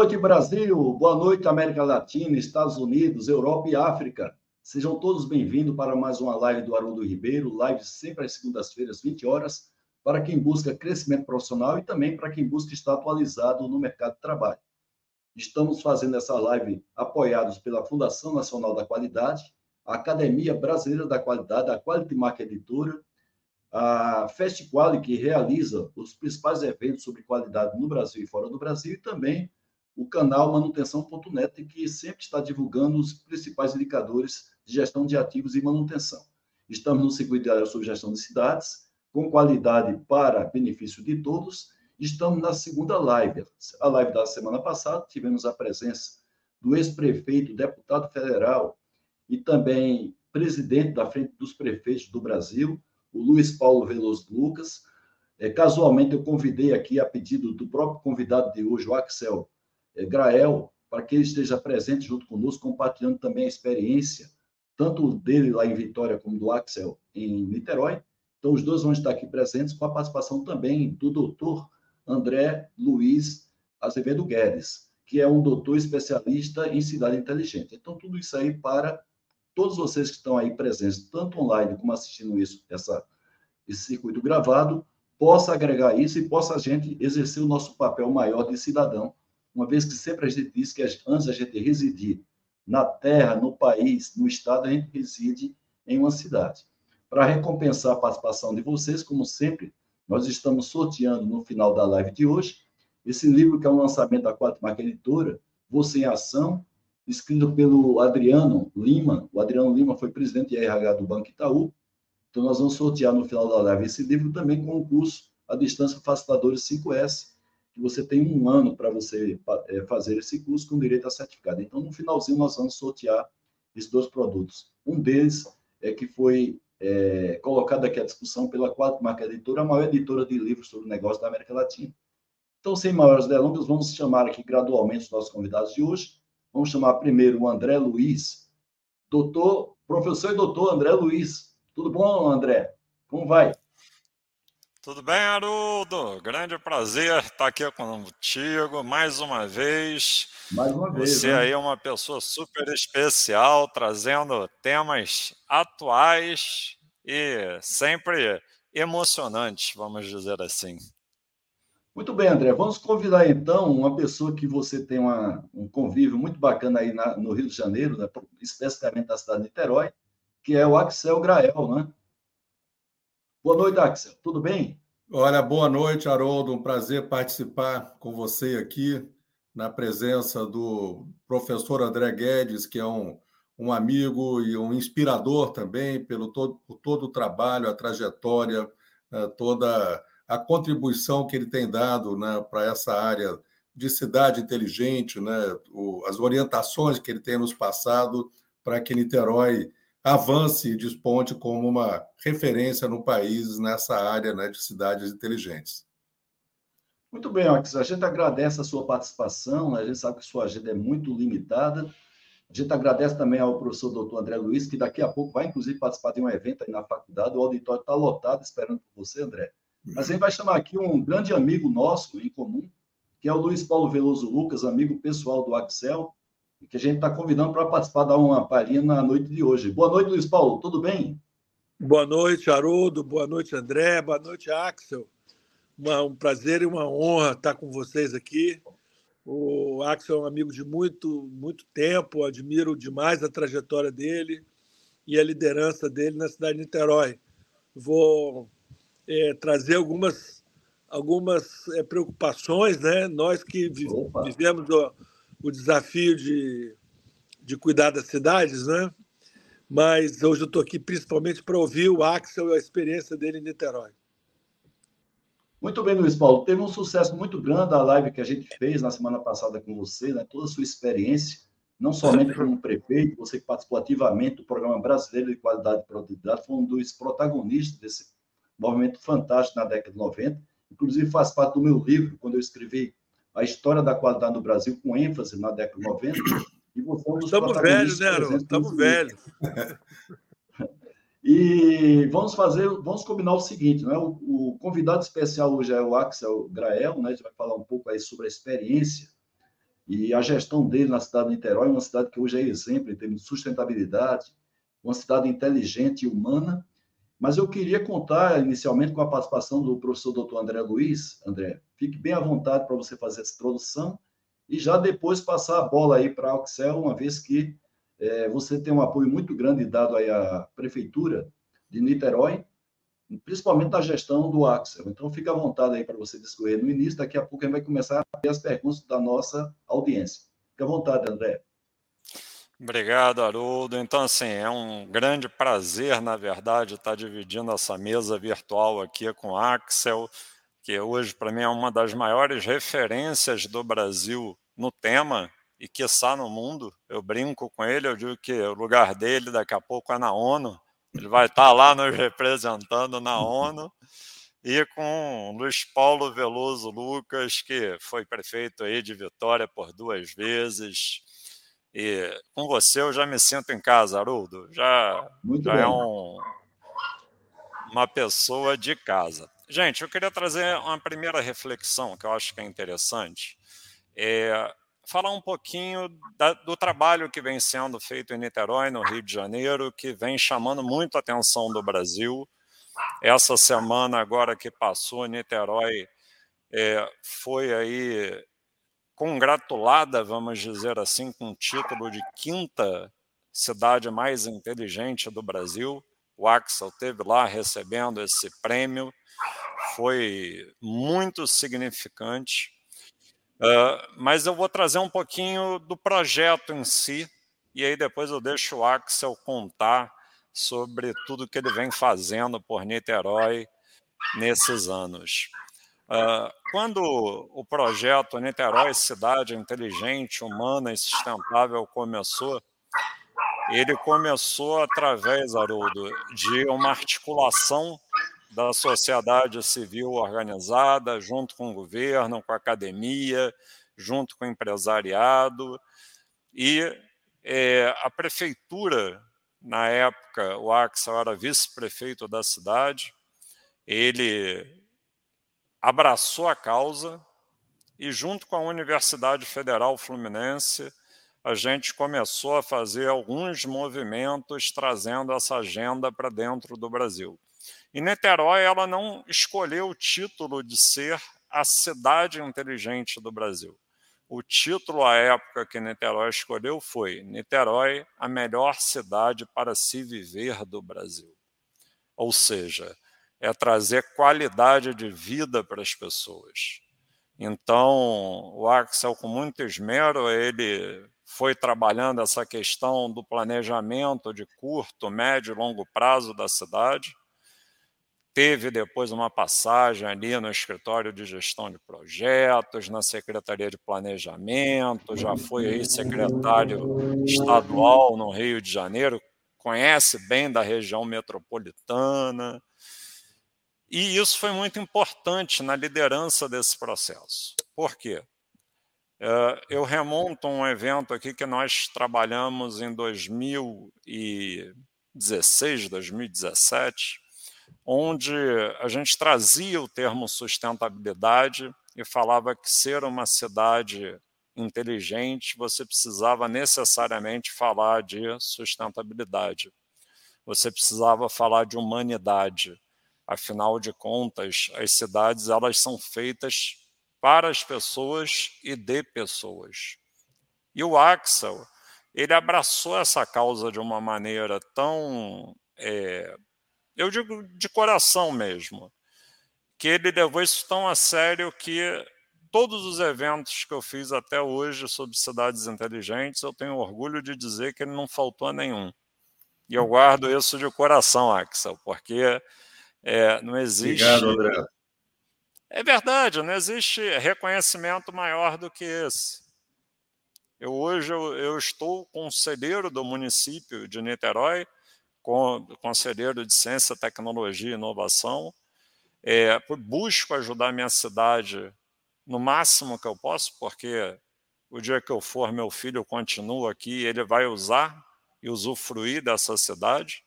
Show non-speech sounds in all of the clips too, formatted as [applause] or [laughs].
noite, Brasil. Boa noite, América Latina, Estados Unidos, Europa e África. Sejam todos bem-vindos para mais uma live do Haroldo Ribeiro, live sempre às segundas-feiras, 20 horas, para quem busca crescimento profissional e também para quem busca estar atualizado no mercado de trabalho. Estamos fazendo essa live apoiados pela Fundação Nacional da Qualidade, a Academia Brasileira da Qualidade, a Quality Mark Editora, a FestQuali, que realiza os principais eventos sobre qualidade no Brasil e fora do Brasil, e também o canal manutenção.net, que sempre está divulgando os principais indicadores de gestão de ativos e manutenção. Estamos no circuito diário sobre gestão de cidades, com qualidade para benefício de todos. Estamos na segunda live. A live da semana passada, tivemos a presença do ex-prefeito, deputado federal e também presidente da Frente dos Prefeitos do Brasil, o Luiz Paulo Veloso Lucas. É, casualmente, eu convidei aqui, a pedido do próprio convidado de hoje, o Axel Grael, para que ele esteja presente junto conosco, compartilhando também a experiência, tanto dele lá em Vitória, como do Axel em Niterói. Então, os dois vão estar aqui presentes, com a participação também do doutor André Luiz Azevedo Guedes, que é um doutor especialista em cidade inteligente. Então, tudo isso aí para todos vocês que estão aí presentes, tanto online como assistindo isso, essa, esse circuito gravado, possa agregar isso e possa a gente exercer o nosso papel maior de cidadão, uma vez que sempre a gente diz que antes a gente residir na terra, no país, no estado, a gente reside em uma cidade. Para recompensar a participação de vocês, como sempre, nós estamos sorteando no final da live de hoje esse livro que é um lançamento da Quatro Marca Editora, Você em Ação, escrito pelo Adriano Lima. O Adriano Lima foi presidente de RH do Banco Itaú. Então, nós vamos sortear no final da live esse livro também com o curso à distância Facilitadores 5S, que você tem um ano para você é, fazer esse curso com direito a certificado. Então, no finalzinho, nós vamos sortear esses dois produtos. Um deles é que foi é, colocado aqui à discussão pela Quatro Marca Editora, a maior editora de livros sobre negócio da América Latina. Então, sem maiores delongas, vamos chamar aqui gradualmente os nossos convidados de hoje. Vamos chamar primeiro o André Luiz, doutor, professor e doutor André Luiz. Tudo bom, André? Como vai? Tudo bem, Haroldo? Grande prazer estar aqui contigo mais uma vez. Mais uma vez. Você né? aí é uma pessoa super especial, trazendo temas atuais e sempre emocionantes, vamos dizer assim. Muito bem, André. Vamos convidar então uma pessoa que você tem uma, um convívio muito bacana aí na, no Rio de Janeiro, né, especificamente na cidade de Niterói, que é o Axel Grael, né? Boa noite, Axel. Tudo bem? Olha, boa noite, Haroldo. Um prazer participar com você aqui, na presença do professor André Guedes, que é um, um amigo e um inspirador também pelo todo, por todo o trabalho, a trajetória, eh, toda a contribuição que ele tem dado né, para essa área de cidade inteligente, né, o, as orientações que ele tem nos passado para que Niterói avance e desponte como uma referência no país nessa área né, de cidades inteligentes. Muito bem, Ox. A gente agradece a sua participação, né? a gente sabe que sua agenda é muito limitada. A gente agradece também ao professor doutor André Luiz, que daqui a pouco vai, inclusive, participar de um evento aí na faculdade. O auditório está lotado esperando por você, André. Mas a gente vai chamar aqui um grande amigo nosso em comum, que é o Luiz Paulo Veloso Lucas, amigo pessoal do Axel, que a gente está convidando para participar, dar uma palhinha na noite de hoje. Boa noite, Luiz Paulo, tudo bem? Boa noite, Haroldo, boa noite, André, boa noite, Axel. Uma, um prazer e uma honra estar com vocês aqui. O Axel é um amigo de muito, muito tempo, admiro demais a trajetória dele e a liderança dele na cidade de Niterói. Vou é, trazer algumas, algumas é, preocupações, né? Nós que vi, vivemos o desafio de, de cuidar das cidades, né? Mas hoje eu estou aqui principalmente para ouvir o Axel e a experiência dele em Niterói. Muito bem, Luiz Paulo. Teve um sucesso muito grande a live que a gente fez na semana passada com você, né? toda a sua experiência, não somente como prefeito, você que participou ativamente do Programa Brasileiro de Qualidade e Produtividade, foi um dos protagonistas desse movimento fantástico na década de 90. Inclusive, faz parte do meu livro, quando eu escrevi a história da qualidade no Brasil, com ênfase na década de 90. E você é um Estamos velhos, né, Aaron? Estamos velhos. [laughs] E vamos fazer, vamos combinar o seguinte, né? O, o, convidado especial hoje é o Axel Grael, né? A gente vai falar um pouco aí sobre a experiência e a gestão dele na cidade de Niterói, uma cidade que hoje é exemplo em termos de sustentabilidade, uma cidade inteligente e humana. Mas eu queria contar inicialmente com a participação do professor doutor André Luiz. André, fique bem à vontade para você fazer essa introdução e já depois passar a bola aí para a Oxel, uma vez que é, você tem um apoio muito grande dado aí à Prefeitura de Niterói, principalmente na gestão do Axel. Então, fica à vontade aí para você discorrer no início, daqui a pouco a gente vai começar a ver as perguntas da nossa audiência. Fica à vontade, André. Obrigado, Haroldo. Então, assim, é um grande prazer, na verdade, estar dividindo essa mesa virtual aqui com o Axel, que hoje, para mim, é uma das maiores referências do Brasil no tema e, quiçá, no mundo. Eu brinco com ele, eu digo que o lugar dele daqui a pouco é na ONU, ele vai estar lá nos representando na ONU e com Luiz Paulo Veloso Lucas, que foi prefeito aí de Vitória por duas vezes. E com você eu já me sinto em casa, Haroldo. Já, já é um, uma pessoa de casa. Gente, eu queria trazer uma primeira reflexão que eu acho que é interessante. É, falar um pouquinho da, do trabalho que vem sendo feito em Niterói, no Rio de Janeiro, que vem chamando muito a atenção do Brasil. Essa semana agora que passou, Niterói é, foi aí congratulada, vamos dizer assim, com o título de quinta cidade mais inteligente do Brasil. O Axel teve lá recebendo esse prêmio, foi muito significante. Uh, mas eu vou trazer um pouquinho do projeto em si, e aí depois eu deixo o Axel contar sobre tudo que ele vem fazendo por Niterói nesses anos. Uh, quando o projeto Niterói Cidade Inteligente, Humana e Sustentável começou, ele começou através, Haroldo, de uma articulação da sociedade civil organizada, junto com o governo, com a academia, junto com o empresariado. E é, a prefeitura, na época, o Axel era vice-prefeito da cidade, ele abraçou a causa e, junto com a Universidade Federal Fluminense, a gente começou a fazer alguns movimentos trazendo essa agenda para dentro do Brasil. E Niterói ela não escolheu o título de ser a cidade inteligente do Brasil. O título à época que Niterói escolheu foi Niterói, a melhor cidade para se viver do Brasil. Ou seja, é trazer qualidade de vida para as pessoas. Então, o Axel, com muito esmero, ele foi trabalhando essa questão do planejamento de curto, médio e longo prazo da cidade teve depois uma passagem ali no escritório de gestão de projetos, na Secretaria de Planejamento, já foi aí secretário estadual no Rio de Janeiro, conhece bem da região metropolitana. E isso foi muito importante na liderança desse processo. Por quê? É, eu remonto um evento aqui que nós trabalhamos em 2016, 2017, onde a gente trazia o termo sustentabilidade e falava que ser uma cidade inteligente, você precisava necessariamente falar de sustentabilidade. Você precisava falar de humanidade. Afinal de contas, as cidades elas são feitas para as pessoas e de pessoas. E o Axel, ele abraçou essa causa de uma maneira tão é, eu digo de coração mesmo, que ele levou isso tão a sério que todos os eventos que eu fiz até hoje sobre cidades inteligentes, eu tenho orgulho de dizer que ele não faltou a nenhum. E eu guardo isso de coração, Axel, porque é, não existe. Obrigado, André. É verdade, não existe reconhecimento maior do que esse. Eu hoje eu, eu estou conselheiro do município de Niterói, conselheiro de Ciência, Tecnologia e Inovação. É, busco ajudar minha cidade no máximo que eu posso, porque o dia que eu for, meu filho continua aqui, ele vai usar e usufruir dessa cidade.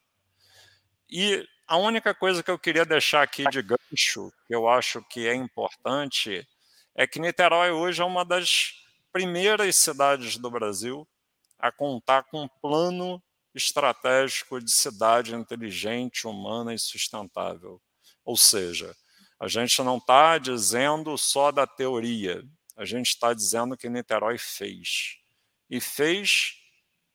E a única coisa que eu queria deixar aqui de que eu acho que é importante, é que Niterói hoje é uma das primeiras cidades do Brasil a contar com um plano estratégico de cidade inteligente, humana e sustentável. Ou seja, a gente não está dizendo só da teoria, a gente está dizendo que Niterói fez. E fez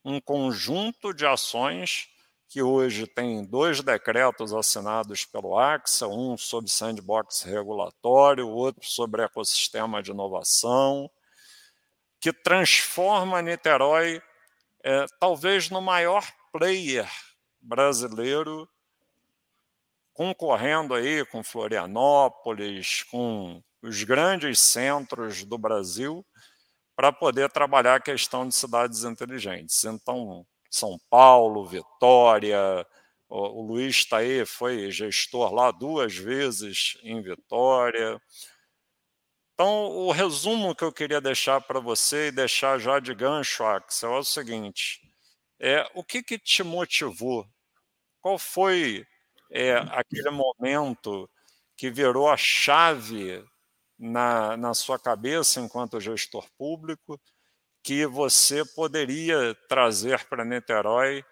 um conjunto de ações que hoje tem dois decretos assinados pelo AXA, um sobre sandbox regulatório, outro sobre ecossistema de inovação, que transforma Niterói é, talvez no maior player brasileiro, concorrendo aí com Florianópolis, com os grandes centros do Brasil, para poder trabalhar a questão de cidades inteligentes. Então, São Paulo, Vitória, o, Luiz está aí, foi gestor lá duas vezes em Vitória. Então, o resumo que eu queria deixar para você e deixar já de gancho, Axel, é o seguinte: é, o que, que te motivou? Qual foi é, aquele momento que virou a chave na, na sua cabeça enquanto gestor público que você poderia trazer para Niterói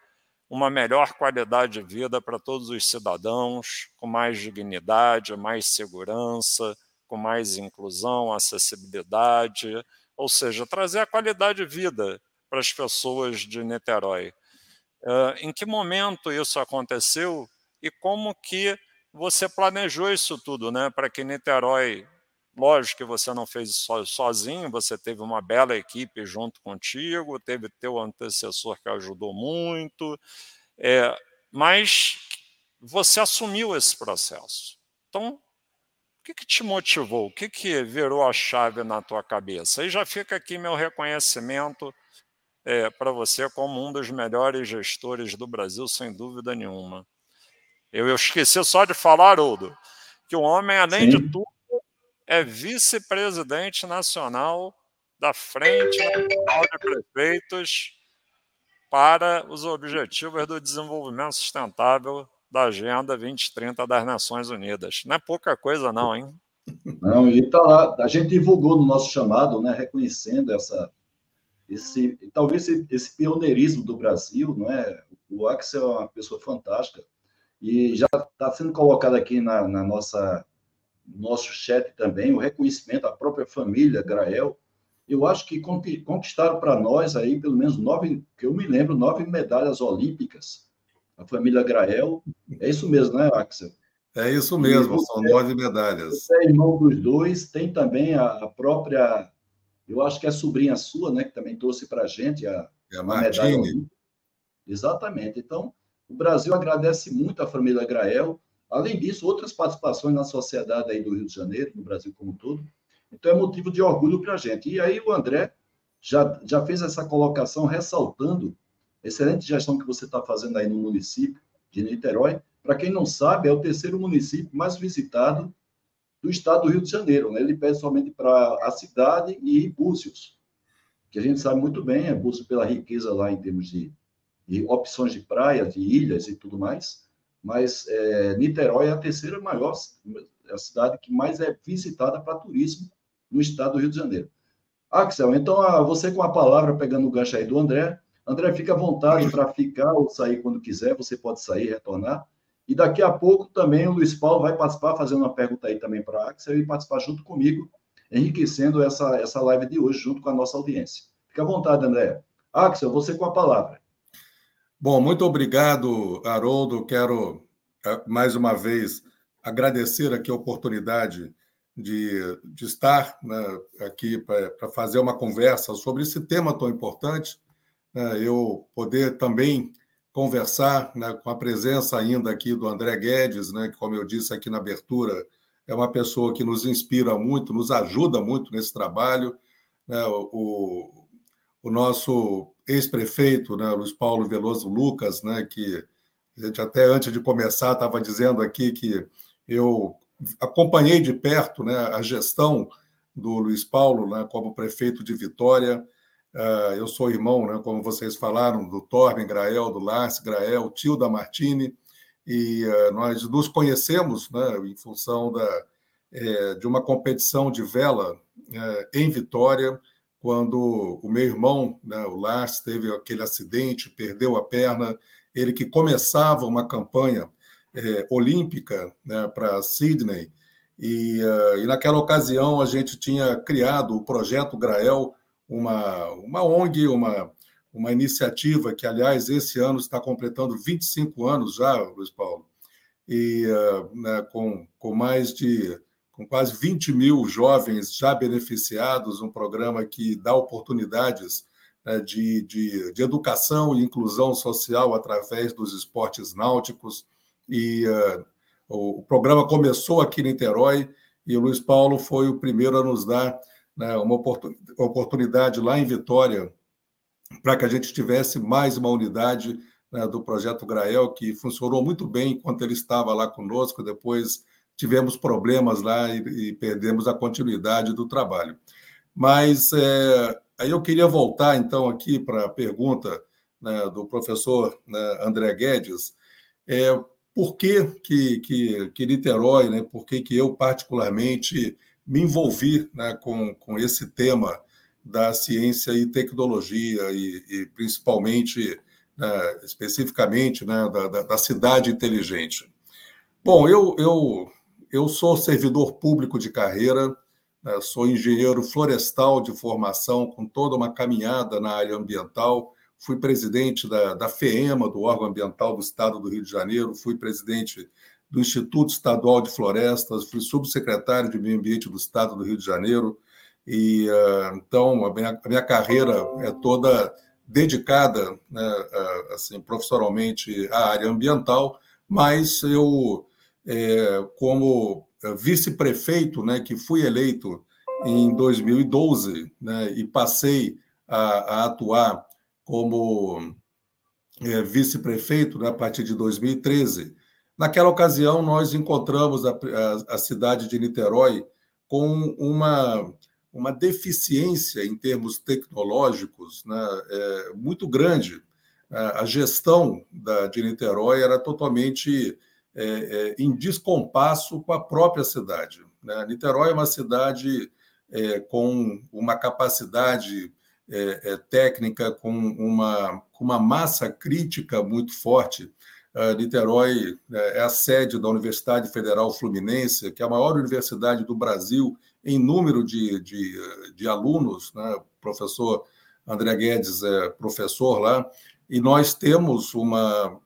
uma melhor qualidade de vida para todos os cidadãos, com mais dignidade, mais segurança, com mais inclusão, acessibilidade, ou seja, trazer a qualidade de vida para as pessoas de Niterói. em que momento isso aconteceu e como que você planejou isso tudo, né, para que Niterói Lógico que você não fez isso sozinho, você teve uma bela equipe junto contigo, teve teu antecessor que ajudou muito, é, mas você assumiu esse processo. Então, o que, que te motivou? O que, que virou a chave na tua cabeça? E já fica aqui meu reconhecimento é, para você como um dos melhores gestores do Brasil, sem dúvida nenhuma. Eu, eu esqueci só de falar, Haroldo, que o homem, além Sim. de tudo, é vice-presidente nacional da Frente Nacional de Prefeitos para os Objetivos do Desenvolvimento Sustentável da Agenda 2030 das Nações Unidas. Não é pouca coisa, não, hein? Não, e tá lá, a gente divulgou no nosso chamado, né, reconhecendo essa, esse, talvez esse, esse pioneirismo do Brasil, não é? O Axel é uma pessoa fantástica e já está sendo colocado aqui na, na nossa nosso chat também, o reconhecimento à própria família Grael. Eu acho que conquistaram para nós aí pelo menos nove, que eu me lembro, nove medalhas olímpicas. A família Grael. É isso mesmo, né, Axel? É isso mesmo, são nove medalhas. Você é irmão dos dois, tem também a, a, própria, eu acho que é a sobrinha sua, né, que também trouxe para a gente a, é a, a medalha olímpica. Exatamente. Então, o Brasil agradece muito à família Grael Além disso, outras participações na sociedade aí do Rio de Janeiro, no Brasil como um todo. Então, é motivo de orgulho para a gente. E aí, o André já, já fez essa colocação ressaltando excelente gestão que você está fazendo aí no município de Niterói. Para quem não sabe, é o terceiro município mais visitado do estado do Rio de Janeiro. Né? Ele pede somente para a cidade e Búzios, que a gente sabe muito bem, é Búzios pela riqueza lá em termos de, de opções de praia, de ilhas e tudo mais mas é, Niterói é a terceira maior é a cidade que mais é visitada para turismo no estado do Rio de Janeiro. Axel, então ah, você com a palavra, pegando o gancho aí do André. André, fica à vontade para ficar ou sair quando quiser, você pode sair, retornar. E daqui a pouco também o Luiz Paulo vai participar, fazendo uma pergunta aí também para a Axel e participar junto comigo, enriquecendo essa, essa live de hoje junto com a nossa audiência. Fica à vontade, André. Axel, você com a palavra. Bom, muito obrigado, Haroldo. Quero, eh, mais uma vez, agradecer aqui a oportunidade de, de estar né, aqui para fazer uma conversa sobre esse tema tão importante. Né, eu poder também conversar né, com a presença ainda aqui do André Guedes, né, que, como eu disse aqui na abertura, é uma pessoa que nos inspira muito, nos ajuda muito nesse trabalho. Né, o, o nosso ex-prefeito, né, Luiz Paulo Veloso Lucas, né, que a gente até antes de começar estava dizendo aqui que eu acompanhei de perto né, a gestão do Luiz Paulo né, como prefeito de Vitória. Uh, eu sou irmão, né, como vocês falaram, do Torben Grael, do Lars Grael, tio da Martini, e uh, nós nos conhecemos né, em função da, é, de uma competição de vela é, em Vitória, quando o meu irmão, né, o Lars, teve aquele acidente, perdeu a perna, ele que começava uma campanha é, olímpica né, para Sydney, e, uh, e, naquela ocasião a gente tinha criado o Projeto Grael, uma, uma ONG, uma, uma iniciativa que, aliás, esse ano está completando 25 anos já, Luiz Paulo, e uh, né, com, com mais de com quase 20 mil jovens já beneficiados, um programa que dá oportunidades né, de, de, de, educação e inclusão social através dos esportes náuticos. E uh, o, programa começou aqui em Niterói e o Luiz Paulo foi o primeiro a nos dar né, uma oportunidade lá em Vitória para que a gente tivesse mais uma unidade né, do projeto Grael, que funcionou muito bem enquanto ele estava lá conosco, depois tivemos problemas lá e, e perdemos a continuidade do trabalho. Mas é, aí eu queria voltar, então, aqui para a pergunta né, do professor né, André Guedes. É, por que, que, que, que Niterói, né, por que, que eu, particularmente, me envolvi né, com, com esse tema da ciência e tecnologia, e, e principalmente, né, especificamente, né, da, da, cidade inteligente? Bom, eu, eu eu sou servidor público de carreira, né, sou engenheiro florestal de formação, com toda uma caminhada na área ambiental. Fui presidente da, da FEEMA, do órgão ambiental do Estado do Rio de Janeiro, fui presidente do Instituto Estadual de Florestas, fui subsecretário de Meio Ambiente do Estado do Rio de Janeiro. E uh, então a minha, a minha, carreira é toda dedicada, né, assim, profissionalmente à área ambiental, mas eu é, como vice-prefeito, né, que fui eleito em 2012, né, e passei a, a atuar como é, vice-prefeito né, a partir de 2013. Naquela ocasião, nós encontramos a, a, a cidade de Niterói com uma, uma deficiência em termos tecnológicos né, é, muito grande. A gestão da, de Niterói era totalmente é, é, em descompasso com a própria cidade. Né? Niterói é uma cidade é, com uma capacidade é, é, técnica, com uma, com uma massa crítica muito forte. Uh, Niterói é, é a sede da Universidade Federal Fluminense, que é a maior universidade do Brasil em número de, de, de alunos. Né? O professor André Guedes é professor lá, e nós temos uma,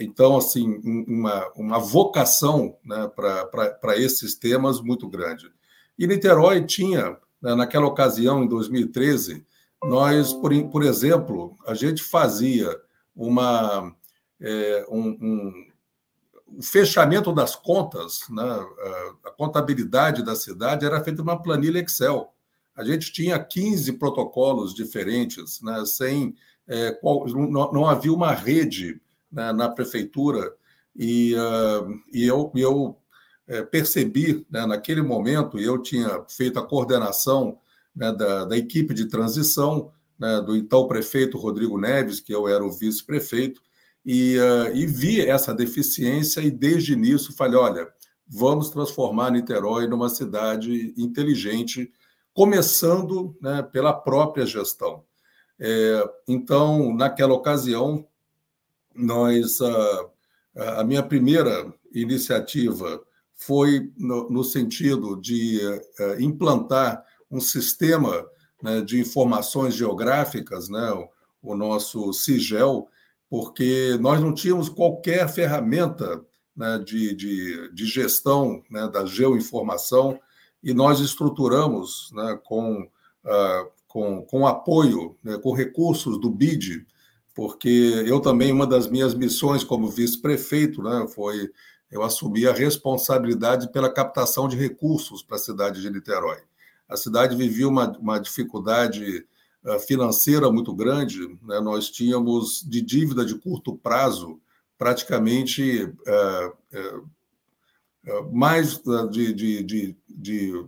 então, assim, uma, uma vocação né, para esses temas muito grande. E Niterói tinha, né, naquela ocasião, em 2013, nós, por, por exemplo, a gente fazia uma, é, um, um, o fechamento das contas, né, a, a contabilidade da cidade era feita numa planilha Excel. A gente tinha 15 protocolos diferentes, né, sem é, qual, não, não havia uma rede né, na prefeitura e, uh, e eu, eu é, percebi né, naquele momento, eu tinha feito a coordenação né, da, da, equipe de transição né, do então prefeito Rodrigo Neves, que eu era o vice-prefeito, e, uh, e vi essa deficiência e desde início falei, olha, vamos transformar Niterói numa cidade inteligente, começando né, pela própria gestão. É, então, naquela ocasião, nós a, a minha primeira iniciativa foi no, no sentido de uh, implantar um sistema né, de informações geográficas, né, o, o, nosso CIGEL, porque nós não tínhamos qualquer ferramenta né, de, de, de, gestão né, da geoinformação e nós estruturamos né, com, uh, com, com apoio, né, com recursos do BID, porque eu também, uma das minhas missões como vice-prefeito, né, foi eu assumi a responsabilidade pela captação de recursos para a cidade de Niterói. A cidade vivia uma, uma dificuldade uh, financeira muito grande, né, nós tínhamos de dívida de curto prazo praticamente uh, uh, mais de, de, de, de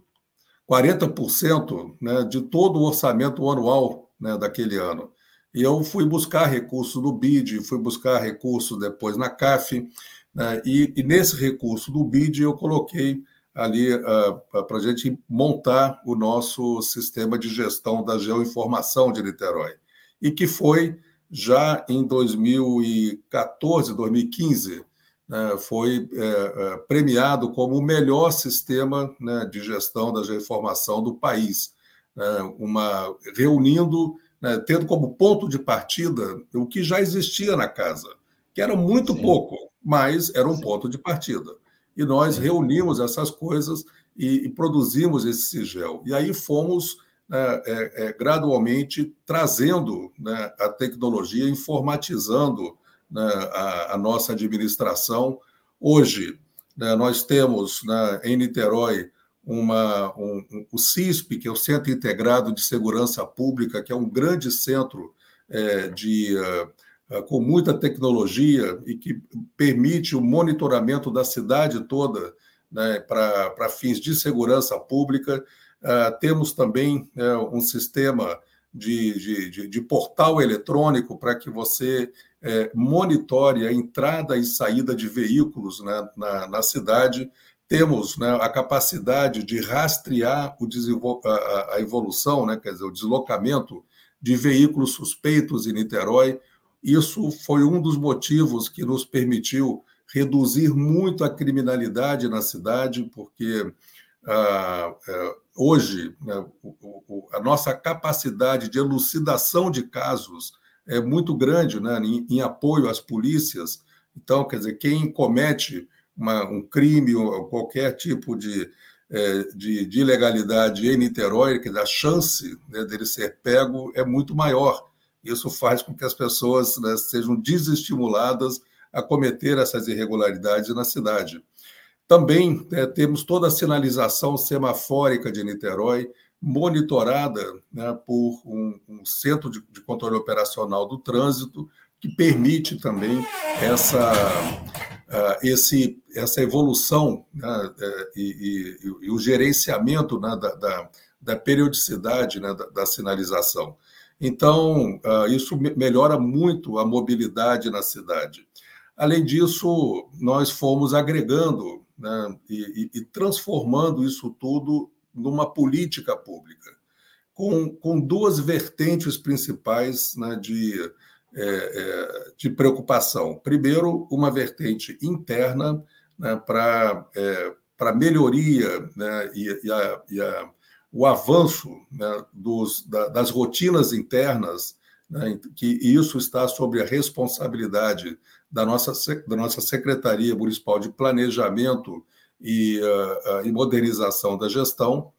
40% né, de todo o orçamento anual né, daquele ano. E eu fui buscar recurso no BID, fui buscar recurso depois na CAF, né? e, e, nesse recurso do BID eu coloquei ali uh, para a gente montar o nosso sistema de gestão da geoinformação de Niterói, e que foi já em 2014, 2015, né, foi é, premiado como o melhor sistema né, de gestão da geoinformação do país, né, uma reunindo, né, tendo como ponto de partida o que já existia na casa, que era muito Sim. pouco, mas era um Sim. ponto de partida. E nós reunimos essas coisas e, e produzimos esse sigel. E aí fomos né, é, é, gradualmente trazendo né, a tecnologia, informatizando né, a, a, nossa administração. Hoje, né, nós temos né, em Niterói uma, um, um, o CISP, que é o Centro Integrado de Segurança Pública, que é um grande centro é, de, uh, com muita tecnologia e que permite o monitoramento da cidade toda né, para fins de segurança pública. Uh, temos também um sistema de, de, de, de portal eletrônico para que você monitore a entrada e saída de veículos né, na, na, cidade. Temos né, a capacidade de rastrear o a, evolução, né, quer dizer, o deslocamento de veículos suspeitos em Niterói. Isso foi um dos motivos que nos permitiu reduzir muito a criminalidade na cidade, porque ah, é, hoje né, a nossa capacidade de elucidação de casos é muito grande né, em, em, apoio às polícias. Então, quer dizer, quem comete uma, um crime ou qualquer tipo de, é, de, de, ilegalidade em Niterói, dizer, a chance né, dele ser pego é muito maior. Isso faz com que as pessoas né, sejam desestimuladas a cometer essas irregularidades na cidade. Também é, temos toda a sinalização semafórica de Niterói, monitorada né, por um, um centro de, de, controle operacional do trânsito, que permite também essa, esse, essa evolução né, é, e, e, e, o gerenciamento né, da, da, da, periodicidade né, da, da, sinalização. Então, uh, isso melhora muito a mobilidade na cidade. Além disso, nós fomos agregando né, e, e transformando isso tudo numa política pública, com, com duas vertentes principais né, de, é, é, de preocupação. Primeiro, uma vertente interna né, para é, melhoria né, e, e, a, e a, o avanço né, dos, da, das rotinas internas, né, que isso está sob a responsabilidade da nossa, da nossa Secretaria Municipal de Planejamento e, uh, e modernização da gestão,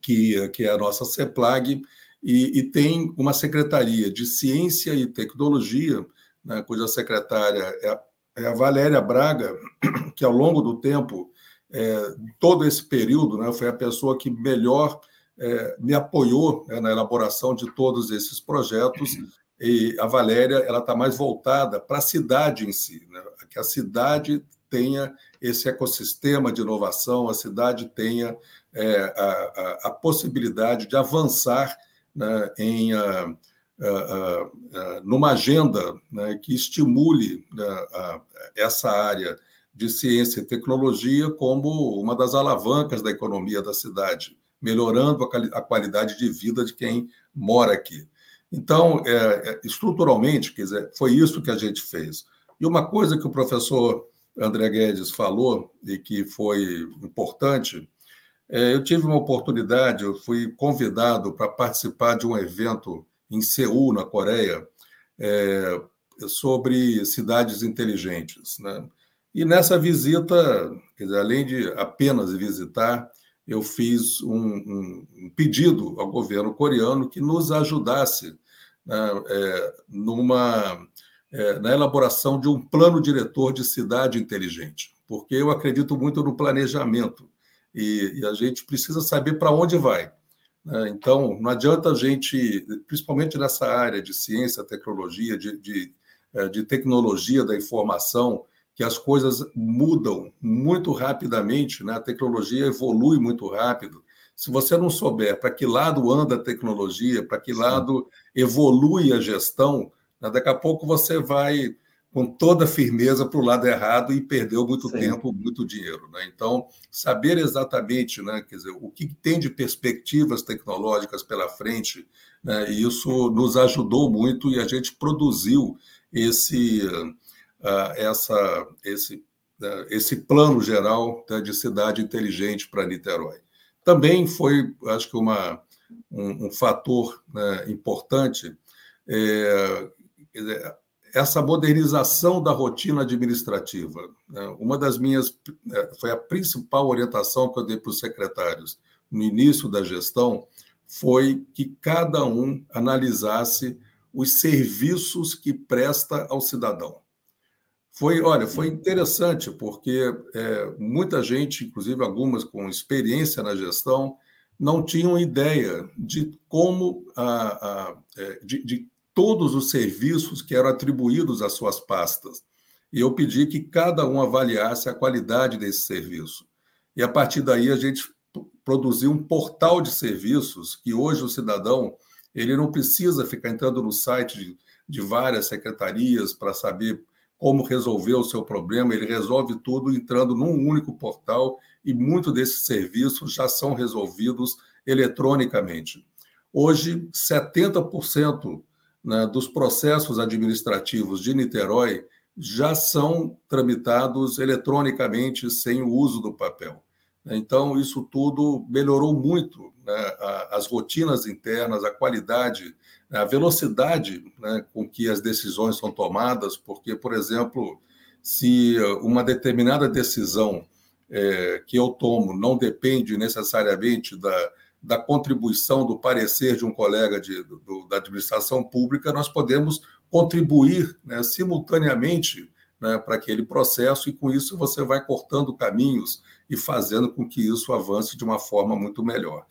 que, que é a nossa CEPLAG, e, e tem uma secretaria de Ciência e Tecnologia, né, cuja secretária é a, é a, Valéria Braga, [clears throat] que ao longo do tempo, é, todo esse período, né, foi a pessoa que melhor é, me apoiou né, na elaboração de todos esses projetos. E a Valéria ela está mais voltada para a cidade em si, né, que a cidade tenha esse ecossistema de inovação, a cidade tenha é, a, a, a, possibilidade de avançar né, em a, numa agenda né, que estimule né, essa área de ciência e tecnologia como uma das alavancas da economia da cidade, melhorando a, qualidade de vida de quem mora aqui. Então, é, é, estruturalmente, quer dizer, foi isso que a gente fez. E uma coisa que o professor André Guedes falou e que foi importante, eu tive uma oportunidade, eu fui convidado para participar de um evento em Seul, na Coreia, é, sobre cidades inteligentes. Né? E nessa visita, dizer, além de apenas visitar, eu fiz um, um, um, pedido ao governo coreano que nos ajudasse né, é, numa é, na elaboração de um plano diretor de cidade inteligente, porque eu acredito muito no planejamento e, e a gente precisa saber para onde vai. Né? Então, não adianta a gente, principalmente nessa área de ciência, tecnologia, de, de, é, de tecnologia da informação, que as coisas mudam muito rapidamente, né? a tecnologia evolui muito rápido. Se você não souber para que lado anda a tecnologia, para que lado evolui a gestão, né? Daqui a pouco você vai com toda firmeza para o lado errado e perdeu muito Sim. tempo, muito dinheiro. Né? Então, saber exatamente né, quer dizer, o que tem de perspectivas tecnológicas pela frente, né, e isso nos ajudou muito e a gente produziu esse, uh, essa, esse, uh, esse plano geral né, de cidade inteligente para Niterói. Também foi, acho que, uma, um, um fator né, importante. É, essa modernização da rotina administrativa. Né? Uma das minhas é, foi a principal orientação que eu dei para os secretários no início da gestão foi que cada um analisasse os serviços que presta ao cidadão. Foi, olha, foi interessante porque é, muita gente, inclusive algumas com experiência na gestão, não tinham ideia de como a, a é, de, de todos os serviços que eram atribuídos às suas pastas. E eu pedi que cada um avaliasse a qualidade desse serviço. E a partir daí a gente produziu um portal de serviços que hoje o cidadão ele não precisa ficar entrando no site de, de várias secretarias para saber como resolver o seu problema, ele resolve tudo entrando num único portal e muitos desses serviços já são resolvidos eletronicamente. Hoje, 70% né, dos processos administrativos de Niterói já são tramitados eletronicamente sem o uso do papel. Então, isso tudo melhorou muito né, as rotinas internas, a qualidade, a velocidade né, com que as decisões são tomadas, porque, por exemplo, se uma determinada decisão é, que eu tomo não depende necessariamente da, da contribuição, do parecer de um colega de, do, da administração pública, nós podemos contribuir né, simultaneamente né, para aquele processo, e com isso você vai cortando caminhos e fazendo com que isso avance de uma forma muito melhor.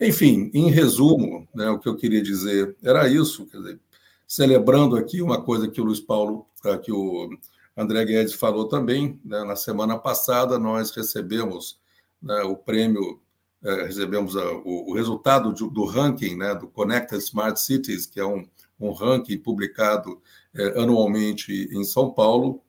Enfim, em resumo, né, o que eu queria dizer era isso, dizer, celebrando aqui uma coisa que o Luiz Paulo, ah, que o André Guedes falou também, né, na semana passada nós recebemos né, o prêmio recebemos a, o, o, resultado de, do ranking né, do Connected Smart Cities, que é um, um ranking publicado é, anualmente em São Paulo.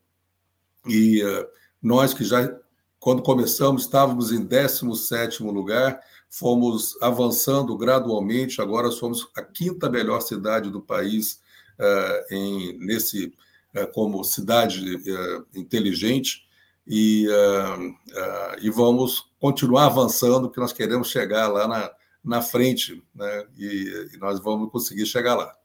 E é, nós que já, quando começamos, estávamos em 17 lugar, fomos avançando gradualmente, agora somos a quinta melhor cidade do país é, em, nesse é, como cidade é, inteligente e, uh, uh, e vamos continuar avançando, que nós queremos chegar lá na, na frente, né? E, e, nós vamos conseguir chegar lá.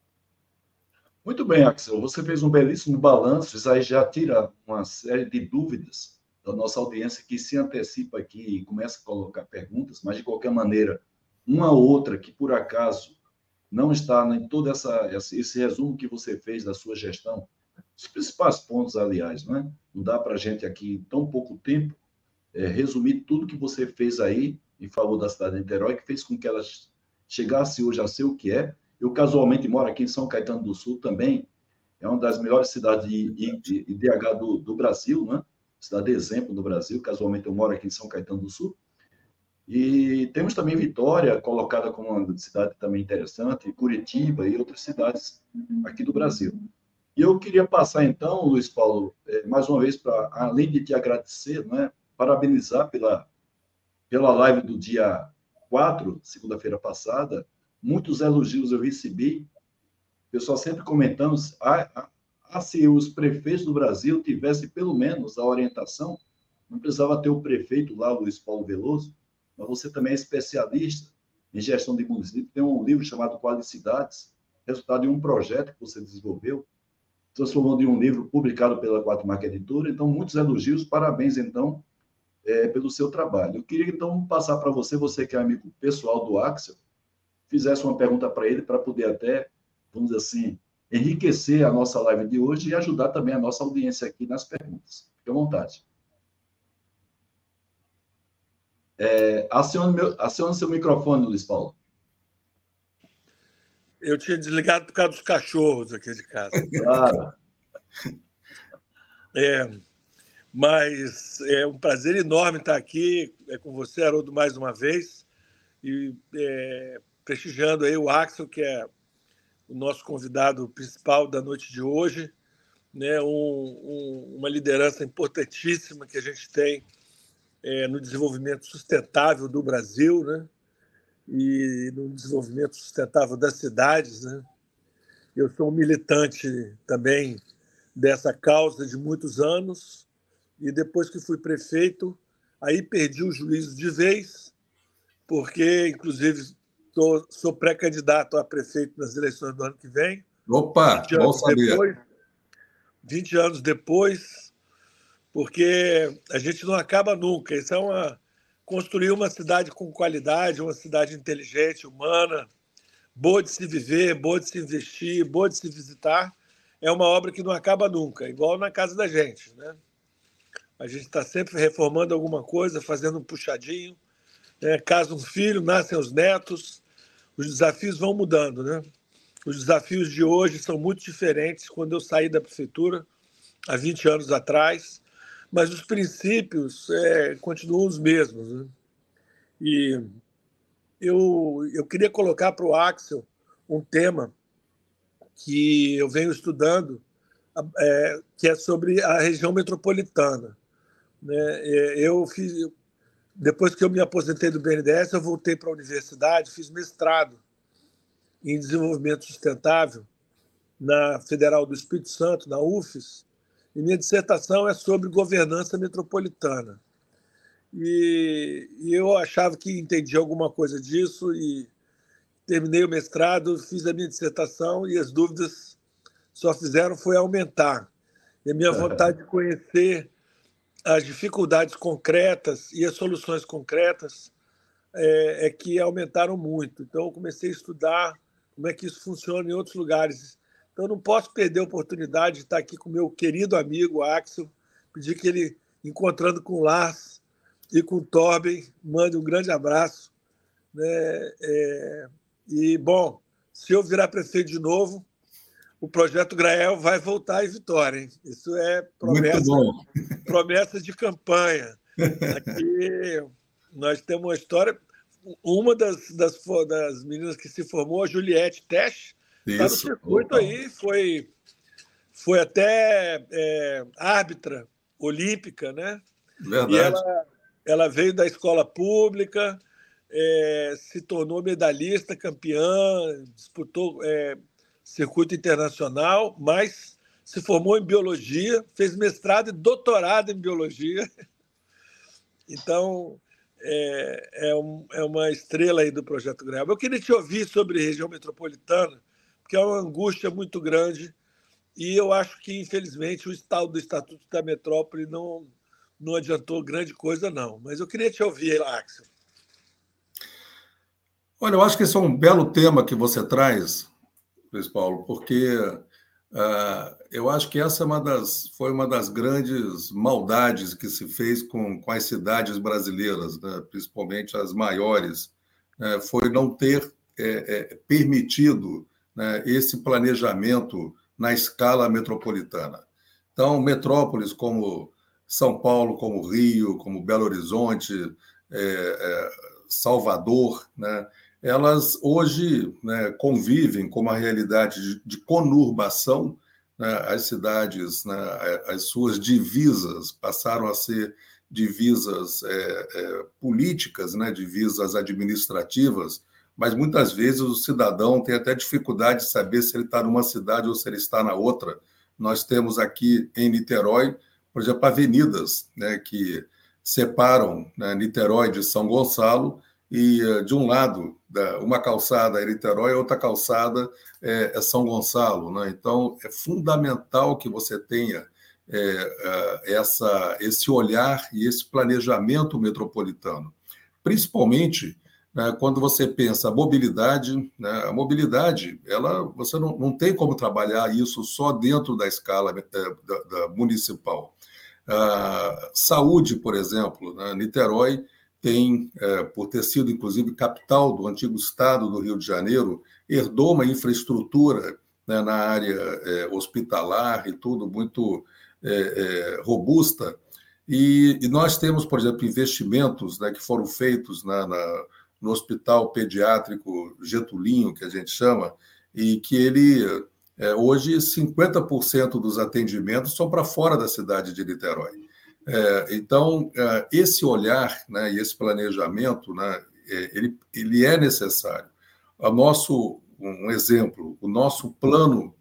Muito bem, Axel. Você fez um belíssimo balanço, isso aí já tira uma série de dúvidas da nossa audiência que se antecipa aqui e começa a colocar perguntas, mas de qualquer maneira, uma outra que por acaso não está em todo essa, esse resumo que você fez da sua gestão, os principais pontos, aliás, não é? Não dá para a gente aqui, em tão pouco tempo, é, resumir tudo que você fez aí em favor da cidade de Niterói, que fez com que ela chegasse hoje a ser o que é. Eu, casualmente, moro aqui em São Caetano do Sul também, é uma das melhores cidades de, IDH do, do Brasil, né? cidade de exemplo do Brasil. Casualmente, eu moro aqui em São Caetano do Sul. E temos também Vitória, colocada como uma cidade também interessante, Curitiba e outras cidades aqui do Brasil. E eu queria passar, então, Luiz Paulo, é, mais uma vez, para além de te agradecer, né, parabenizar pela, pela live do dia 4, segunda-feira passada. Muitos elogios eu recebi. Pessoal sempre comentando ah, ah, ah, se os prefeitos do Brasil tivessem pelo menos a orientação, não precisava ter o prefeito lá, Luiz Paulo Veloso, mas você também é especialista em gestão de município. Tem um livro chamado Qualicidades, resultado de um projeto que você desenvolveu transformou em um livro publicado pela Quatro Marca Editora. Então, muitos elogios, parabéns, então, é, pelo seu trabalho. Eu queria, então, passar para você, você que é amigo pessoal do Axel, fizesse uma pergunta para ele, para poder até, vamos dizer assim, enriquecer a nossa live de hoje e ajudar também a nossa audiência aqui nas perguntas. Fique à vontade. É, acione, meu, acione seu microfone, Luiz Paulo. Eu tinha desligado por causa dos cachorros aqui de casa. Claro. É, mas é um prazer enorme estar aqui é, com você, Haroldo, mais uma vez, e é, prestigiando aí o Axel, que é o nosso convidado principal da noite de hoje. né, um, um, uma liderança importantíssima que a gente tem é, no desenvolvimento sustentável do Brasil, né, e no desenvolvimento sustentável das cidades, né. Eu sou um militante também dessa causa de muitos anos e depois que fui prefeito, aí perdi o juízo de vez, porque inclusive tô, sou pré-candidato a prefeito nas eleições do ano que vem. Opa, bom saber. Depois, 20 anos depois, porque a gente não acaba nunca. Isso é uma construir uma cidade com qualidade, uma cidade inteligente, humana, boa de se viver, boa de se investir, boa de se visitar, é uma obra que não acaba nunca, igual na casa da gente, né? A gente está sempre reformando alguma coisa, fazendo um puxadinho. Né? Casa um filho, nascem os netos, os desafios vão mudando, né? Os desafios de hoje são muito diferentes quando eu saí da prefeitura, há 20 anos atrás, mas os princípios é, continuam os mesmos. Né? E eu, eu queria colocar para o Axel um tema que eu venho estudando, é, que é sobre a região metropolitana. Né? É, eu fiz, depois que eu me aposentei do BNDES, eu voltei para a universidade, fiz mestrado em desenvolvimento sustentável na Federal do Espírito Santo, na UFES, e minha dissertação é sobre governança metropolitana. E, e, eu achava que entendia alguma coisa disso e terminei o mestrado, fiz a minha dissertação e as dúvidas só fizeram foi aumentar. E a minha vontade de conhecer as dificuldades concretas e as soluções concretas é, é que aumentaram muito. Então, eu comecei a estudar como é que isso funciona em outros lugares. Então, não posso perder a oportunidade de estar aqui com meu querido amigo Axel, pedir que ele, encontrando com o Lars e com o Torben, mande um grande abraço. Né? É, e, bom, se eu virar prefeito de novo, o projeto Grael vai voltar em Vitória. Hein? Isso é promessa, promessa de campanha. Aqui nós temos uma história uma das, das, das meninas que se formou, a Juliette Tesch, está no circuito Opa. aí, foi, foi até é, árbitra olímpica, né? Verdade. E ela, ela veio da escola pública, é, se tornou medalhista, campeã, disputou é, circuito internacional, mas se formou em biologia, fez mestrado e doutorado em biologia. Então, é, é, um, é uma estrela aí do projeto Greba. Eu queria te ouvir sobre região metropolitana, porque é uma angústia muito grande e eu acho que, infelizmente, o estado do Estatuto da Metrópole não, não adiantou grande coisa, não. Mas eu queria te ouvir, Axel. Olha, eu acho que esse é um belo tema que você traz, Luiz Paulo, porque Uh, eu acho que essa é uma das, foi uma das grandes maldades que se fez com, com as cidades brasileiras, né? principalmente as maiores, né? foi não ter é, é, permitido né, esse planejamento na escala metropolitana. Então, metrópoles como São Paulo, como Rio, como Belo Horizonte, é, é Salvador, né, elas hoje né, convivem com uma realidade de, de conurbação. Né, as cidades, né, as suas divisas passaram a ser divisas é, é, políticas, né, divisas administrativas, mas muitas vezes o cidadão tem até dificuldade de saber se ele está numa cidade ou se ele está na outra. Nós temos aqui em Niterói, por exemplo, avenidas né, que separam né, Niterói de São Gonçalo e eh, de um lado, uma calçada é Niterói, outra calçada é, é, São Gonçalo. Né? Então, é fundamental que você tenha é, essa, esse olhar e esse planejamento metropolitano, principalmente quando você pensa mobilidade. Né, a mobilidade, ela, você não, não tem como trabalhar isso só dentro da escala da, da municipal. Ah, saúde, por exemplo, né, Niterói tem, é, por ter sido inclusive capital do antigo estado do Rio de Janeiro, herdou uma infraestrutura né, na área é, hospitalar e tudo muito é, é robusta. E, e, nós temos, por exemplo, investimentos né, que foram feitos na, na, no Hospital Pediátrico Getulinho, que a gente chama, e que ele É, hoje, 50% dos atendimentos são para fora da cidade de Niterói. É, então, é, esse olhar né, e esse planejamento, né, é, ele, ele é necessário. O nosso, um exemplo, o nosso plano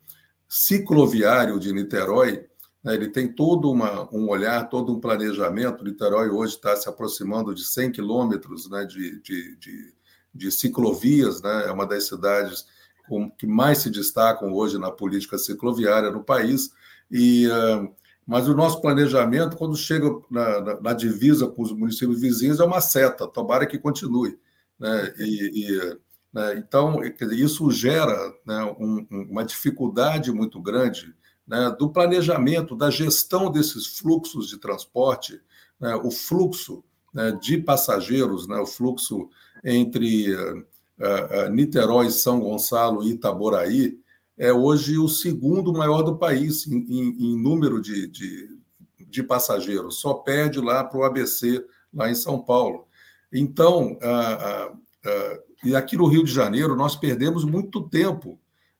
cicloviário de Niterói, ele tem todo uma, um olhar, todo um planejamento. Niterói hoje está se aproximando de 100 quilômetros né, de, de, de, de, ciclovias, né, é uma das cidades com, que mais se destacam hoje na política cicloviária no país. E, uh, mas o nosso planejamento, quando chega na, na, na, divisa com os municípios vizinhos, é uma seta, tomara que continue. Né? E, e né? então, isso gera né, um, uma dificuldade muito grande né, do planejamento, da gestão desses fluxos de transporte, né, o fluxo né, de passageiros, né, o fluxo entre uh, Niterói, São Gonçalo e Itaboraí é hoje o segundo maior do país em, em, em número de, de, de, passageiros, só perde lá para o ABC, lá em São Paulo. Então, uh, uh, e aqui no Rio de Janeiro, nós perdemos muito tempo,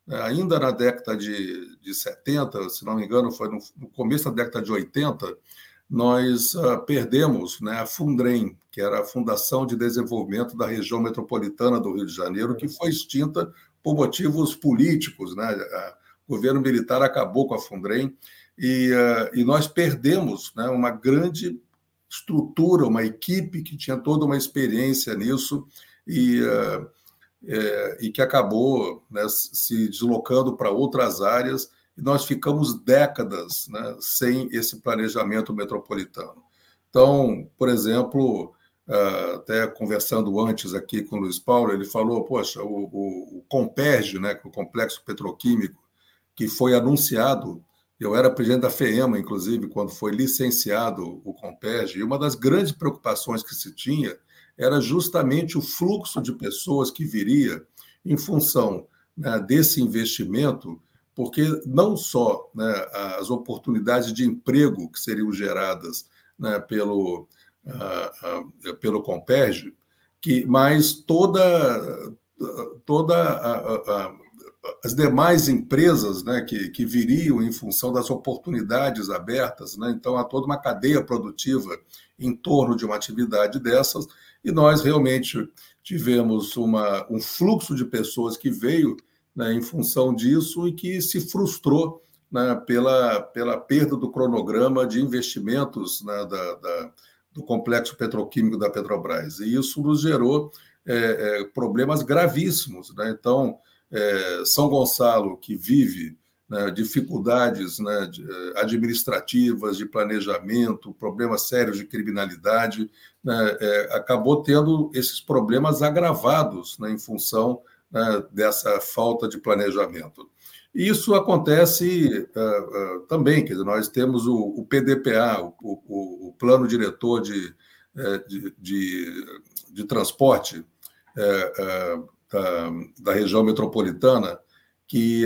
ainda na década de, de 70, se não me engano, foi no, no começo da década de 80, nós uh, perdemos né, a Fundrem, que era a Fundação de Desenvolvimento da Região Metropolitana do Rio de Janeiro, que foi extinta por motivos políticos. Né? O governo militar acabou com a Fundrem e, uh, e nós perdemos né, uma grande estrutura, uma equipe que tinha toda uma experiência nisso e, uh, é, e que acabou né, se deslocando para outras áreas e nós ficamos décadas né, sem esse planejamento metropolitano. Então, por exemplo, uh, até conversando antes aqui com o Luiz Paulo, ele falou, poxa, o, o, o Comperge, né, é o Complexo Petroquímico, que foi anunciado, eu era presidente da FEEMA, inclusive, quando foi licenciado o Comperge, e uma das grandes preocupações que se tinha era justamente o fluxo de pessoas que viria em função né, desse investimento porque não só né, as oportunidades de emprego que seriam geradas né, pelo, uh, uh, pelo Comperge, que, mas toda, toda a, a, as demais empresas né, que, que viriam em função das oportunidades abertas, né, então há toda uma cadeia produtiva em torno de uma atividade dessas, e nós realmente tivemos uma, um fluxo de pessoas que veio né, em função disso e que se frustrou né, pela, pela perda do cronograma de investimentos né, da, da, do complexo petroquímico da Petrobras. E isso nos gerou é, é, problemas gravíssimos. Né? Então, é, São Gonçalo, que vive né, dificuldades né, é, administrativas, de planejamento, problemas sérios de criminalidade, né, é, acabou tendo esses problemas agravados né, em função né, dessa falta de planejamento. Isso acontece uh, uh, também, quer dizer, nós temos o, o PDPA, o, o, o, Plano Diretor de, de, de, de Transporte da, região metropolitana, que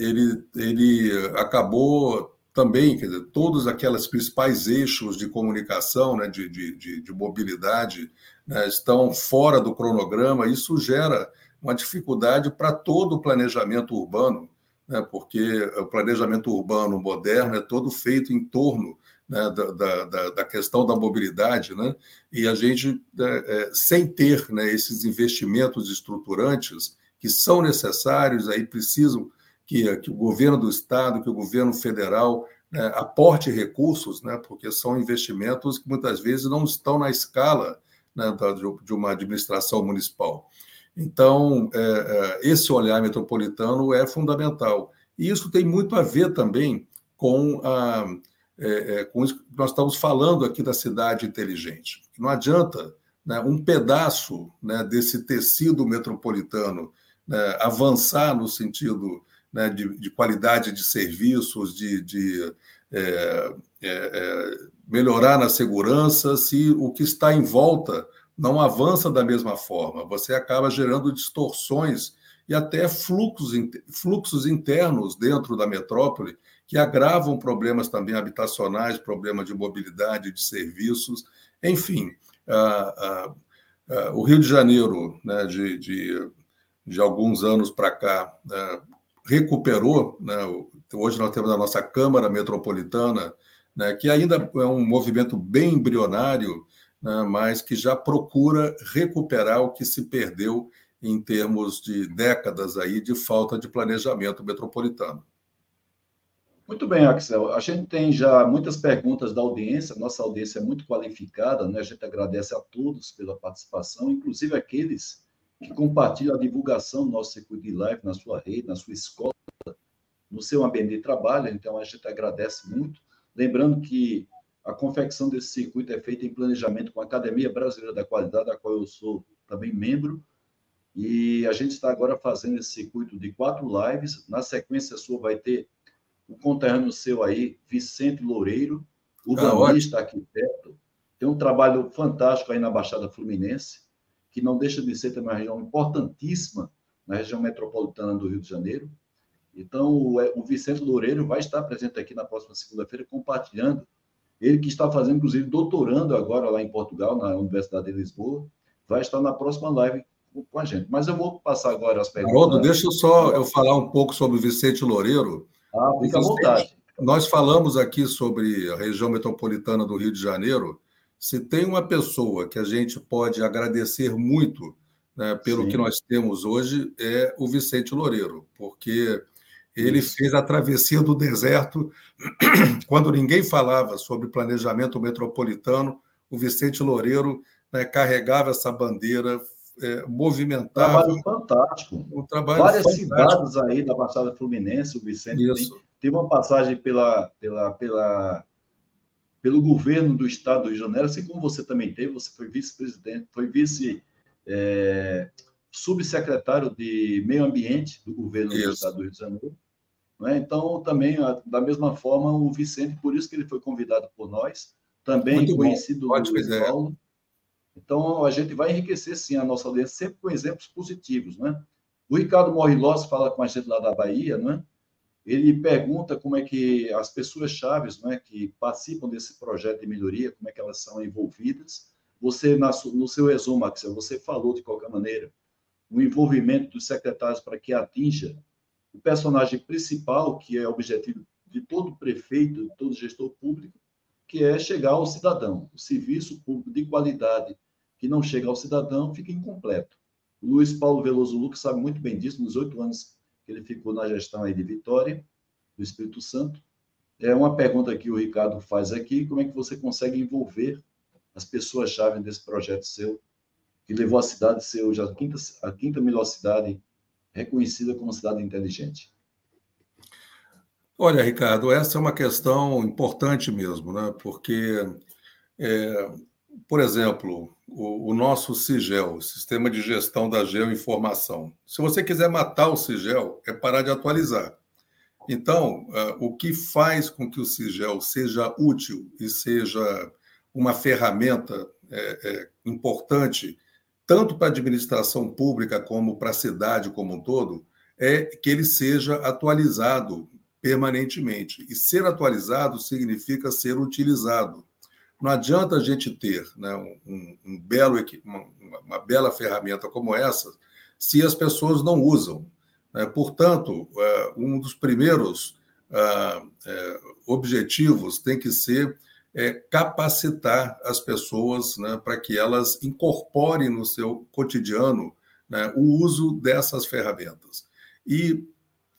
ele, ele acabou também, quer dizer, todos aqueles principais eixos de comunicação, né, de, de, de mobilidade, né, estão fora do cronograma, isso gera uma dificuldade para todo o planejamento urbano, né, porque o planejamento urbano moderno é todo feito em torno né, da, da, da, questão da mobilidade, né, e a gente, é, sem ter né, esses investimentos estruturantes que são necessários, aí precisam que, que o governo do Estado, que o governo federal né, aporte recursos, né, porque são investimentos que muitas vezes não estão na escala né, de uma administração municipal. Então, é, é, esse olhar metropolitano é fundamental. E isso tem muito a ver também com, a, é, é, com isso que nós estamos falando aqui da cidade inteligente. Não adianta né, um pedaço né, desse tecido metropolitano né, avançar no sentido né, de, de, qualidade de serviços, de, de é, é, melhorar na segurança, se o que está em volta não avança da mesma forma. Você acaba gerando distorções e até fluxos, fluxos internos dentro da metrópole que agravam problemas também habitacionais, problemas de mobilidade, de serviços, enfim. o Rio de Janeiro, né, de, de, de alguns anos para cá, né, recuperou, né, hoje nós temos a nossa Câmara Metropolitana, né, que ainda é um movimento bem embrionário, né, mas que já procura recuperar o que se perdeu em termos de décadas aí de falta de planejamento metropolitano. Muito bem, Axel. A gente tem já muitas perguntas da audiência, nossa audiência é muito qualificada, né? A gente agradece a todos pela participação, inclusive aqueles que compartilham a divulgação do nosso circuito de live na sua rede, na sua escola, no seu ambiente de trabalho, então a gente agradece muito. Lembrando que a confecção desse circuito é feita em planejamento com a Academia Brasileira da Qualidade, da qual eu sou também membro, e a gente está agora fazendo esse circuito de quatro lives. Na sequência sua vai ter o conterrâneo seu aí, Vicente Loureiro, urbanista, ah, arquiteto. Tem um trabalho fantástico aí na Baixada Fluminense, que não deixa de ser também uma região importantíssima na região metropolitana do Rio de Janeiro. Então, o, o Vicente Loureiro vai estar presente aqui na próxima segunda-feira, compartilhando. Ele que está fazendo, inclusive, doutorando agora lá em Portugal, na Universidade de Lisboa, vai estar na próxima live com a gente. Mas eu vou passar agora as perguntas. Haroldo, deixa só eu falar um pouco sobre o Vicente Loureiro. Ah, fica à vontade. Nós falamos aqui sobre a região metropolitana do Rio de Janeiro. Se tem uma pessoa que a gente pode agradecer muito né, pelo Sim. que nós temos hoje, é o Vicente Loureiro, porque ele Isso. fez a travessia do deserto [clears throat] quando ninguém falava sobre planejamento metropolitano. O Vicente Loureiro né, carregava essa bandeira, é, movimentava. Um trabalho fantástico. Um trabalho Várias fantástico. cidades aí da Baixada Fluminense, o Vicente Isso. tem, uma passagem pela, pela, pela, pelo governo do Estado do Rio de Janeiro, assim como você também teve, você foi vice-presidente, foi vice. É, subsecretário de Meio Ambiente do governo Isso. do Estado do Rio de Janeiro. Né? Então, também, da mesma forma, o Vicente, por isso que ele foi convidado por nós, também Muito conhecido do Luiz Paulo. Então, a gente vai enriquecer, sim, a nossa audiência, sempre com exemplos positivos. Né? O Ricardo Morrilós fala com a gente lá da Bahia, né? Ele pergunta como é que as pessoas chaves né, que participam desse projeto de melhoria, como é que elas são envolvidas. Você, no seu resumo, Axel, você falou, de qualquer maneira, o envolvimento dos secretários para que atinja o personagem principal, que é o objetivo de todo prefeito, de todo gestor público, que é chegar ao cidadão. O serviço público de qualidade que não chega ao cidadão fica incompleto. O Luiz Paulo Veloso Lucas sabe muito bem disso, nos oito anos que ele ficou na gestão aí de Vitória, do Espírito Santo. É uma pergunta que o Ricardo faz aqui, como é que você consegue envolver as pessoas-chave desse projeto seu, que levou a cidade a ser hoje a quinta, a quinta melhor cidade reconhecida como cidade inteligente? Olha, Ricardo, essa é uma questão importante mesmo, né? porque, é, por exemplo, o, o, nosso CIGEL, Sistema de Gestão da Geoinformação, se você quiser matar o CIGEL, é parar de atualizar. Então, é, o que faz com que o CIGEL seja útil e seja uma ferramenta é, é, importante tanto para a administração pública como para a cidade como um todo, é que ele seja atualizado permanentemente. E ser atualizado significa ser utilizado. Não adianta a gente ter né, um, um, belo, uma, uma, bela ferramenta como essa se as pessoas não usam. Né? Portanto, é, um dos primeiros ah, é, objetivos tem que ser é, capacitar as pessoas né, para que elas incorporem no seu cotidiano né, o uso dessas ferramentas. E,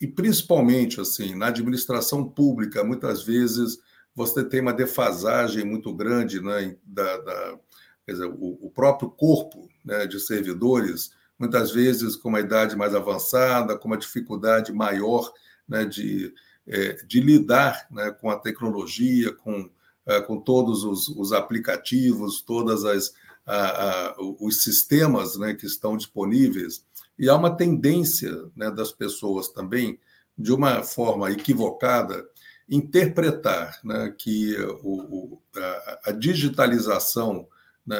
e, principalmente, assim, na administração pública, muitas vezes você tem uma defasagem muito grande né, da, da dizer, o, o próprio corpo né, de servidores, muitas vezes com uma idade mais avançada, com uma dificuldade maior né, de, é, de lidar né, com a tecnologia, com é, com todos os, os aplicativos, todas as a, os sistemas né, que estão disponíveis, e há uma tendência né, das pessoas também, de uma forma equivocada, interpretar né, que o, o, a, a, digitalização, né,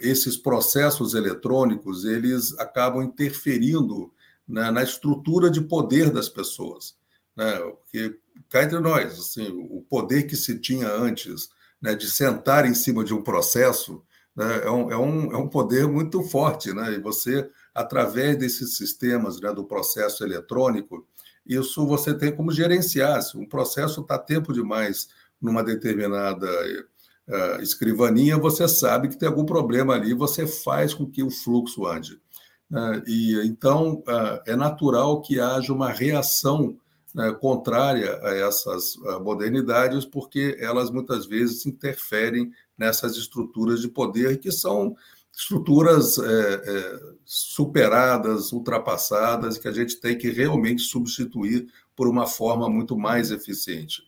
esses processos eletrônicos, eles acabam interferindo né, na estrutura de poder das pessoas. Né, porque cá entre nós, assim, o poder que se tinha antes né, de sentar em cima de um processo né, é, um, é, um, é um poder muito forte, né? E você, através desses sistemas né, do processo eletrônico, isso você tem como gerenciar. Se um processo está tempo demais numa determinada uh, escrivaninha, você sabe que tem algum problema ali, você faz com que o fluxo ande. Uh, e então uh, é natural que haja uma reação né, contrária a essas modernidades, porque elas muitas vezes interferem nessas estruturas de poder que são estruturas é, é, superadas, ultrapassadas, que a gente tem que realmente substituir por uma forma muito mais eficiente.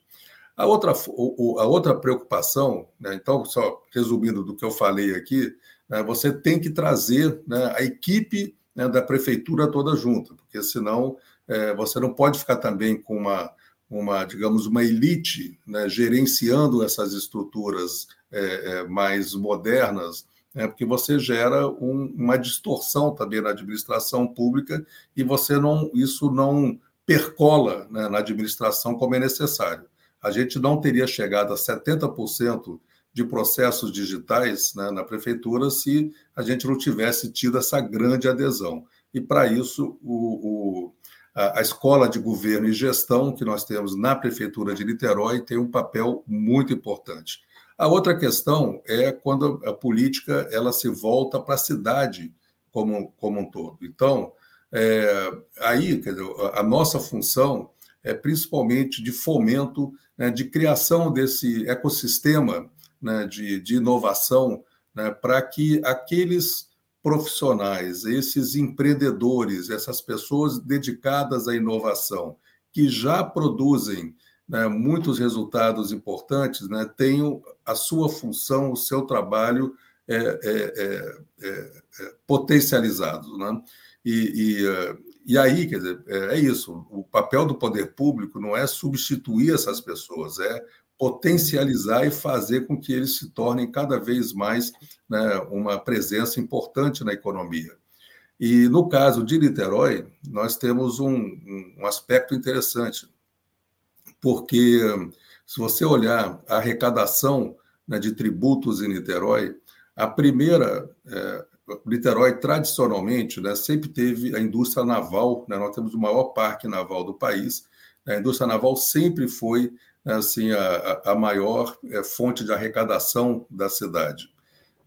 A outra, a outra preocupação, né, então, só resumindo do que eu falei aqui, né, você tem que trazer né, a equipe né, da prefeitura toda junta, porque senão é, você não pode ficar também com uma, uma digamos, uma elite né, gerenciando essas estruturas é, é, mais modernas né, porque você gera um, uma distorção também na administração pública e você não isso não percola né, na administração como é necessário. A gente não teria chegado a 70% de processos digitais né, na prefeitura se a gente não tivesse tido essa grande adesão. E para isso, o, o, a, Escola de Governo e Gestão que nós temos na Prefeitura de Niterói tem um papel muito importante. A outra questão é quando a política ela se volta para a cidade como, como um todo. Então, é, aí dizer, a nossa função é principalmente de fomento, né, de criação desse ecossistema né, de, de inovação né, para que aqueles profissionais, esses empreendedores, essas pessoas dedicadas à inovação, que já produzem né, muitos resultados importantes, né, tenham a sua função, o seu trabalho é, é, é, é, potencializado. Né? E, e, eh, e, aí, quer dizer, é, é isso. O papel do poder público não é substituir essas pessoas, é potencializar e fazer com que eles se tornem cada vez mais né, uma presença importante na economia. E no caso de Niterói, nós temos um, um aspecto interessante porque se você olhar a arrecadação né, de tributos em Niterói, a primeira, é, Niterói tradicionalmente né, sempre teve a indústria naval, né, nós temos o maior parque naval do país, a indústria naval sempre foi né, assim a, a maior é, fonte de arrecadação da cidade.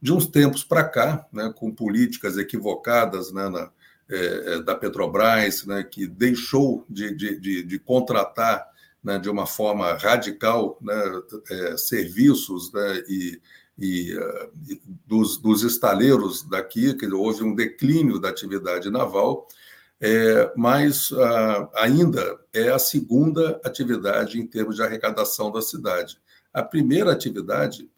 De uns tempos para cá, né, com políticas equivocadas né, na, é, é, da Petrobras, né, que deixou de, de, de, de contratar né, de uma forma radical né, é, serviços né, e, e, uh, e dos, dos, estaleiros daqui, que houve um declínio da atividade naval, é, mas uh, ainda é a segunda atividade em termos de arrecadação da cidade. A primeira atividade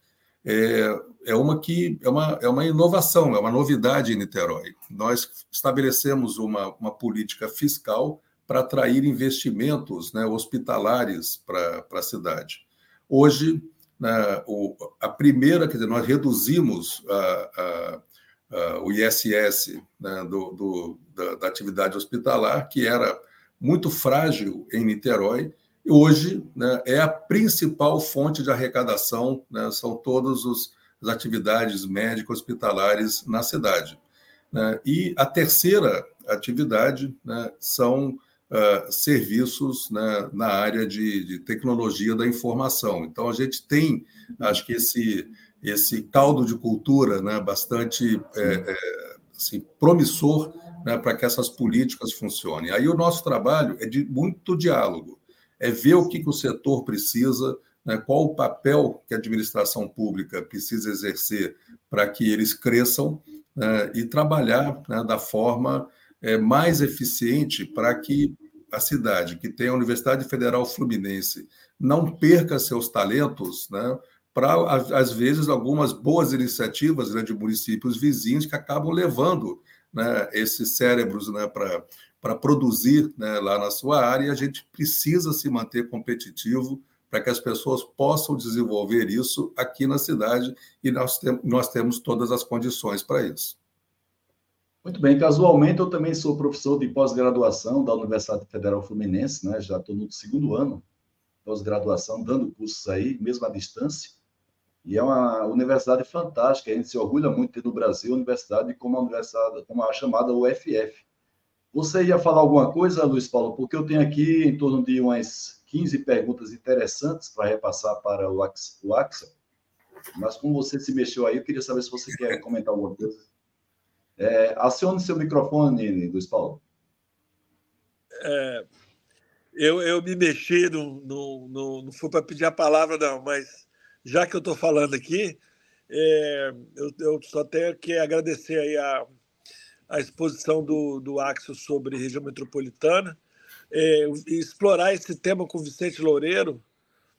é, é uma que é uma, é uma inovação, é uma novidade em Niterói. Nós estabelecemos uma, uma política fiscal para atrair investimentos né, hospitalares para a cidade. Hoje, né, o, a primeira, quer dizer, nós reduzimos a, a, a, o ISS né, do, do, da, da, atividade hospitalar, que era muito frágil em Niterói, e hoje né, é a principal fonte de arrecadação, né, são todas as atividades médico-hospitalares na cidade. Né. E a terceira atividade né, são uh, serviços né, na área de, de, tecnologia da informação. Então, a gente tem, acho que, esse, esse caldo de cultura né, bastante é, é, assim, promissor né, para que essas políticas funcionem. Aí, o nosso trabalho é de muito diálogo, é ver o que, que o setor precisa, né, qual o papel que a administração pública precisa exercer para que eles cresçam né, e trabalhar né, da forma é, mais eficiente para que a cidade, que tem a Universidade Federal Fluminense, não perca seus talentos, né, para, às vezes, algumas boas iniciativas né, de municípios vizinhos que acabam levando né, esses cérebros né, para produzir né, lá na sua área, e a gente precisa se manter competitivo para que as pessoas possam desenvolver isso aqui na cidade, e nós, tem, nós temos todas as condições para isso. Muito bem, casualmente eu também sou professor de pós-graduação da Universidade Federal Fluminense, né? já estou no segundo ano pós-graduação, dando cursos aí, mesmo à distância. E é uma universidade fantástica, a gente se orgulha muito de ter no Brasil universidade como a universidade, como a chamada UFF. Você ia falar alguma coisa, Luiz Paulo? Porque eu tenho aqui em torno de umas 15 perguntas interessantes para repassar para o Axel. Mas como você se mexeu aí, eu queria saber se você quer comentar alguma coisa. É, acione seu microfone, Luiz Paulo. É, eu, eu me mexi, não, não, não, não foi para pedir a palavra, não, mas já que eu estou falando aqui, é, eu, eu, só tenho que agradecer aí a, a exposição do, do Axel sobre região metropolitana, é, explorar esse tema com o Vicente Loureiro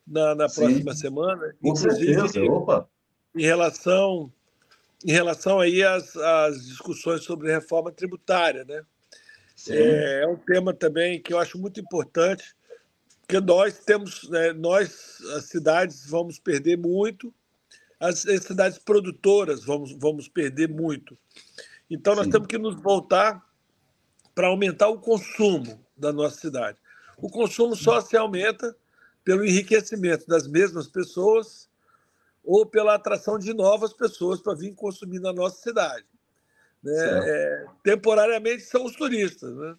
na, na próxima semana, com inclusive certeza. Opa. em relação em relação aí às, às discussões sobre reforma tributária, né? É, é, um tema também que eu acho muito importante, porque nós temos, né, nós as cidades vamos perder muito, as, as cidades produtoras vamos vamos perder muito. Então, nós Sim. temos que nos voltar para aumentar o consumo da nossa cidade. O consumo só se aumenta pelo enriquecimento das mesmas pessoas ou pela atração de novas pessoas para vir consumir na nossa cidade. Né? É, temporariamente são os turistas. Né?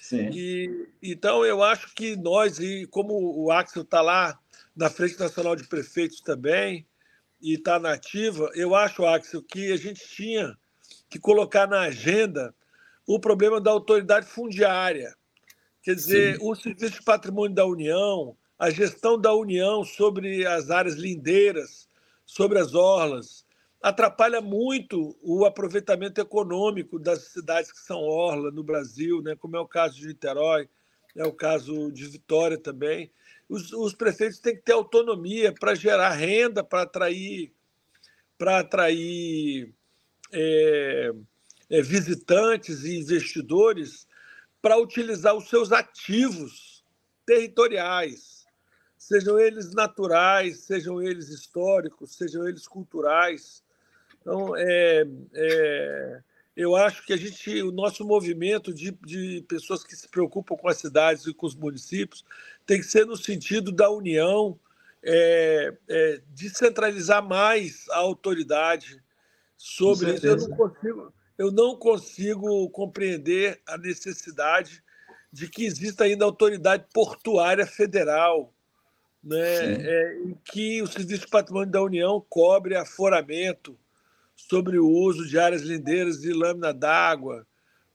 Sim. E, então, eu acho que nós, e como o Axel está lá na Frente Nacional de Prefeitos também, e está na ativa, eu acho, Axel, que a gente tinha que colocar na agenda o problema da autoridade fundiária. Quer dizer, Sim. o Serviço de Patrimônio da União, a gestão da União sobre as áreas lindeiras, sobre as orlas, atrapalha muito o aproveitamento econômico das cidades que são orla no Brasil, né? como é o caso de Niterói, é o caso de Vitória também. Os, os prefeitos têm que ter autonomia para gerar renda, para atrair, para atrair é, é, visitantes e investidores para utilizar os seus ativos territoriais, sejam eles naturais, sejam eles históricos, sejam eles culturais. Então, é, é, eu acho que a gente, o nosso movimento de, de pessoas que se preocupam com as cidades e com os municípios tem que ser no sentido da união, é, é, descentralizar mais a autoridade, sobre isso. Eu não, consigo, eu não consigo compreender a necessidade de que exista ainda autoridade portuária federal, né, é, em que o Serviço de Patrimônio da União cobre aforamento sobre o uso de áreas lindeiras de lâmina d'água.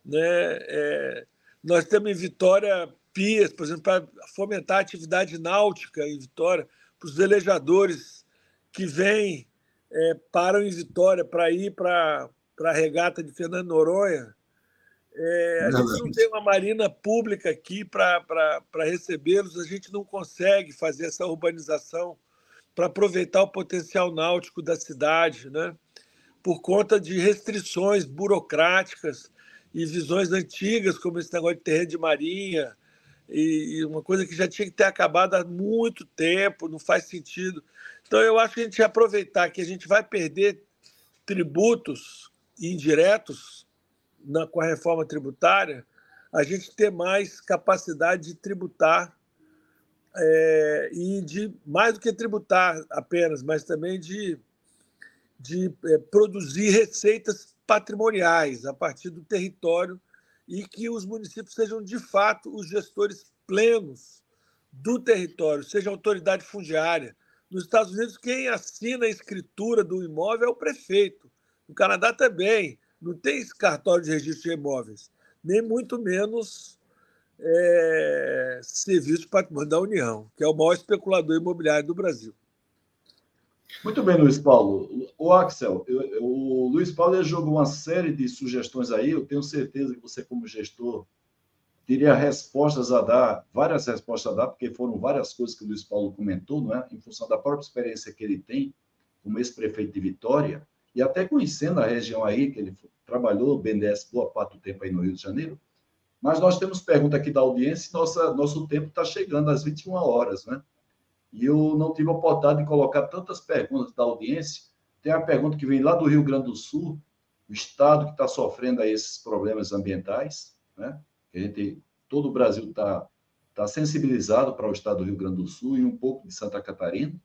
Né, é, nós temos em Vitória pias, por exemplo, para fomentar a atividade náutica em Vitória, para os velejadores que vêm é, param em Vitória para ir para a regata de Fernando Noronha. É, a gente não tem uma marina pública aqui para recebê-los, a gente não consegue fazer essa urbanização para aproveitar o potencial náutico da cidade, né? por conta de restrições burocráticas e visões antigas, como esse negócio de terreno de marinha, e uma coisa que já tinha que ter acabado há muito tempo, não faz sentido. Então, eu acho que a gente aproveitar que a gente vai perder tributos indiretos na, com a reforma tributária, a gente ter mais capacidade de tributar é, e de mais do que tributar apenas, mas também de, de é, produzir receitas patrimoniais a partir do território e que os municípios sejam de fato os gestores plenos do território, seja autoridade fundiária, nos Estados Unidos, quem assina a escritura do imóvel é o prefeito. No Canadá também. Não tem cartório de registro de imóveis, nem muito menos é, Serviço de Patrimônio da União, que é o maior especulador imobiliário do Brasil. Muito bem, Luiz Paulo. O Axel, eu, o Luiz Paulo jogou uma série de sugestões aí. Eu tenho certeza que você, como gestor, teria respostas a dar, várias respostas a dar, porque foram várias coisas que o Luiz Paulo comentou, não é? em função da própria experiência que ele tem como ex-prefeito de Vitória, e até conhecendo a região aí, que ele trabalhou, BNDES, boa parte do tempo aí no Rio de Janeiro. Mas nós temos pergunta aqui da audiência e nossa, nosso tempo está chegando às 21 horas, né? E eu não tive a oportunidade de colocar tantas perguntas da audiência. Tem a pergunta que vem lá do Rio Grande do Sul, o estado que está sofrendo aí esses problemas ambientais, né? a gente, todo o Brasil está tá sensibilizado para o estado do Rio Grande do Sul e um pouco de Santa Catarina.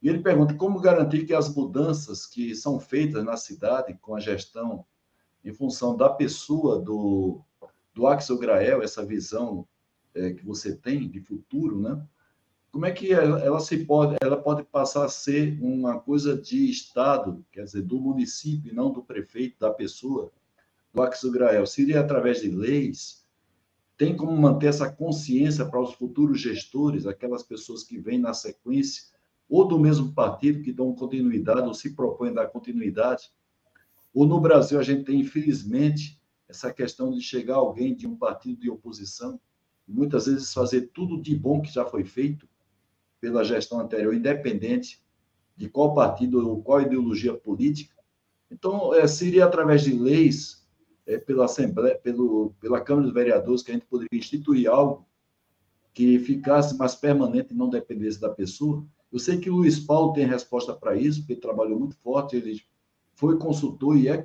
E ele pergunta como garantir que as mudanças que são feitas na cidade com a gestão em função da pessoa do, do Axel Grael, essa visão é, que você tem de futuro, né? Como é que ela, ela, se pode, ela pode passar a ser uma coisa de Estado, quer dizer, do município, não do prefeito, da pessoa, do Axel Grael? Seria através de leis? Tem como manter essa consciência para os futuros gestores, aquelas pessoas que vêm na sequência, ou do mesmo partido, que dão continuidade, ou se propõem dar continuidade? Ou no Brasil a gente tem, infelizmente, essa questão de chegar alguém de um partido de oposição, e muitas vezes fazer tudo de bom que já foi feito pela gestão anterior, independente de qual partido ou qual ideologia política. Então, é, seria através de leis, é, pela Assembleia, pelo, pela Câmara dos Vereadores, que a gente poderia instituir algo que ficasse mais permanente e não dependesse da pessoa. Eu sei que o Luiz Paulo tem resposta para isso, porque ele trabalhou muito forte, ele foi consultor e é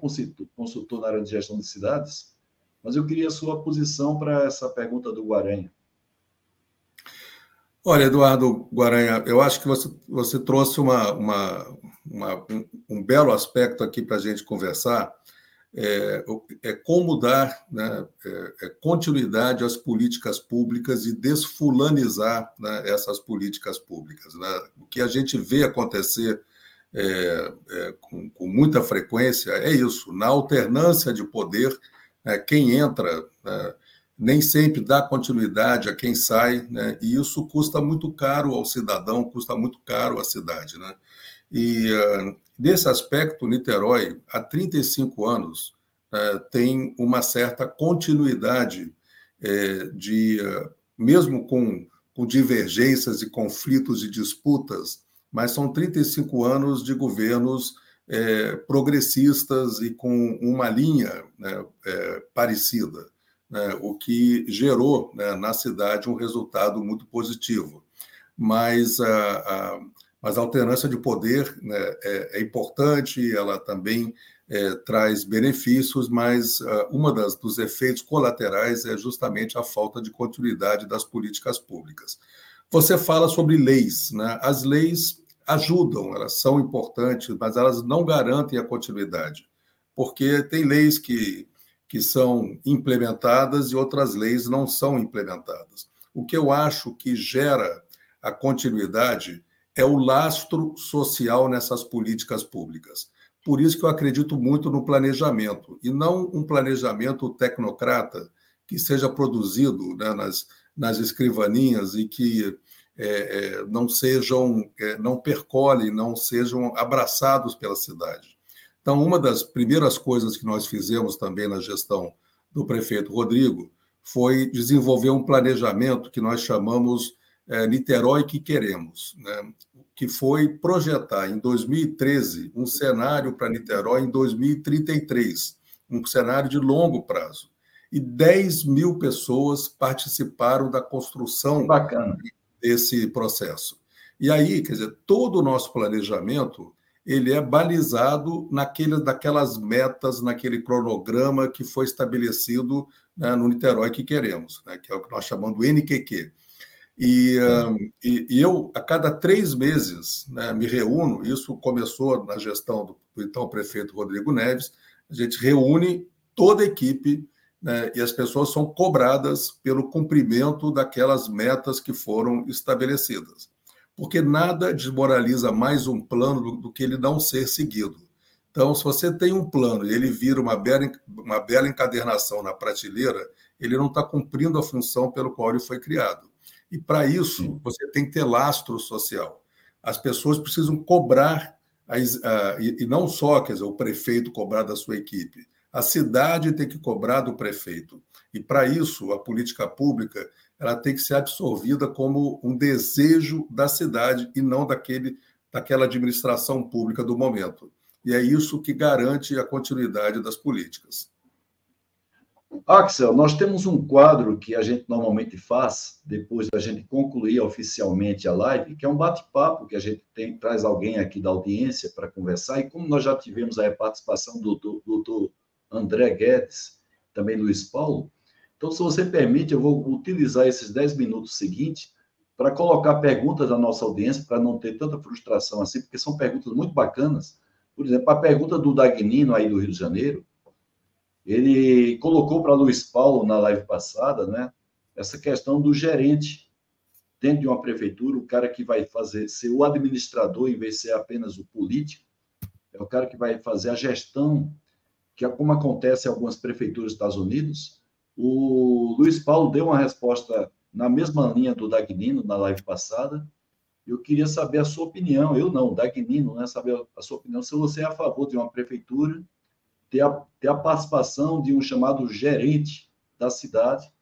consultor, na área de gestão de cidades, mas eu queria a sua posição para essa pergunta do Guaranha. Olha, Eduardo Guaranha, eu acho que você, você trouxe uma, uma, uma um, um, belo aspecto aqui para a gente conversar, é, é como dar né, é, é continuidade às políticas públicas e desfulanizar né, essas políticas públicas. Né? O que a gente vê acontecer é, é, com, com, muita frequência é isso: na alternância de poder, é, quem entra né, nem sempre dá continuidade a quem sai, né, e isso custa muito caro ao cidadão, custa muito caro à cidade. E uh, nesse aspecto, Niterói, há 35 anos, uh, tem uma certa continuidade uh, de, mesmo com, divergências e conflitos e disputas mas são 35 anos de governos progressistas e com uma linha né, parecida, né, o que gerou né, na cidade um resultado muito positivo. Mas a, a, mas a alternância de poder né, é, é, importante, ela também é, traz benefícios, mas uh, uma das, dos efeitos colaterais é justamente a falta de continuidade das políticas públicas. Você fala sobre leis, né? As leis ajudam, elas são importantes, mas elas não garantem a continuidade, porque tem leis que, que são implementadas e outras leis não são implementadas. O que eu acho que gera a continuidade é o lastro social nessas políticas públicas. Por isso que eu acredito muito no planejamento, e não um planejamento tecnocrata que seja produzido né, nas, nas escrivaninhas e que é, é, não sejam, é, não percolhem, não sejam abraçados pela cidade. Então, uma das primeiras coisas que nós fizemos também na gestão do prefeito Rodrigo foi desenvolver um planejamento que nós chamamos é, Niterói que Queremos, né? que foi projetar em 2013 um cenário para Niterói em 2033, um cenário de longo prazo. E 10 mil pessoas participaram da construção Bacana desse processo. E aí, quer dizer, todo o nosso planejamento ele é balizado naquele, daquelas metas, naquele cronograma que foi estabelecido né, no Niterói que queremos, né, que é o que nós chamamos do NQQ. E, um, e, e, eu, a cada três meses, né, me reúno, isso começou na gestão do, do então prefeito Rodrigo Neves, a gente reúne toda a equipe né, e as pessoas são cobradas pelo cumprimento daquelas metas que foram estabelecidas. Porque nada desmoraliza mais um plano do, do, que ele não ser seguido. Então, se você tem um plano e ele vira uma bela, uma bela encadernação na prateleira, ele não está cumprindo a função pelo qual ele foi criado. E para isso, você tem que ter lastro social. As pessoas precisam cobrar, as, uh, e, e não só quer dizer, o prefeito cobrar da sua equipe, a cidade tem que cobrar do prefeito. E para isso, a política pública ela tem que ser absorvida como um desejo da cidade e não daquele, daquela administração pública do momento. E é isso que garante a continuidade das políticas. Axel, nós temos um quadro que a gente normalmente faz depois da gente concluir oficialmente a live, que é um bate-papo que a gente tem, traz alguém aqui da audiência para conversar. E como nós já tivemos a participação do doutor André Guedes, também Luiz Paulo. Então, se você permite, eu vou utilizar esses 10 minutos seguintes para colocar perguntas da nossa audiência, para não ter tanta frustração assim, porque são perguntas muito bacanas. Por exemplo, a pergunta do Dagnino aí do Rio de Janeiro, ele colocou para Luiz Paulo na live passada, né, essa questão do gerente dentro de uma prefeitura, o cara que vai fazer ser o administrador em vez de ser apenas o político, é o cara que vai fazer a gestão, que é como acontece em algumas prefeituras dos Estados Unidos. O Luiz Paulo deu uma resposta na mesma linha do Dagnino na live passada. Eu queria saber a sua opinião. Eu não, Dagnino, né? Saber a sua opinião. Se você é a favor de uma prefeitura ter a, ter a participação de um chamado gerente da cidade,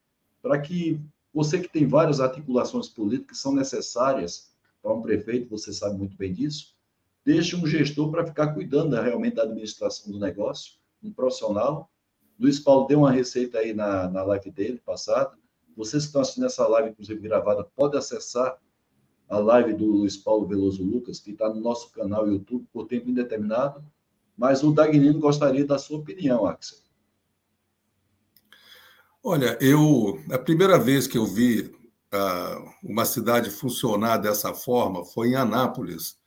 para que você que tem várias articulações políticas que são necessárias para um prefeito, você sabe muito bem disso, deixe um gestor para ficar cuidando realmente da administração do negócio, um profissional. Luiz Paulo deu uma receita aí na, na live dele, passada. Vocês que estão assistindo essa live, inclusive gravada, podem acessar a live do Luiz Paulo Veloso Lucas, que está no nosso canal YouTube por tempo indeterminado. Mas o Dagnino gostaria da sua opinião, Axel. Olha, eu a primeira vez que eu vi uh, uma cidade funcionar dessa forma foi em Anápolis,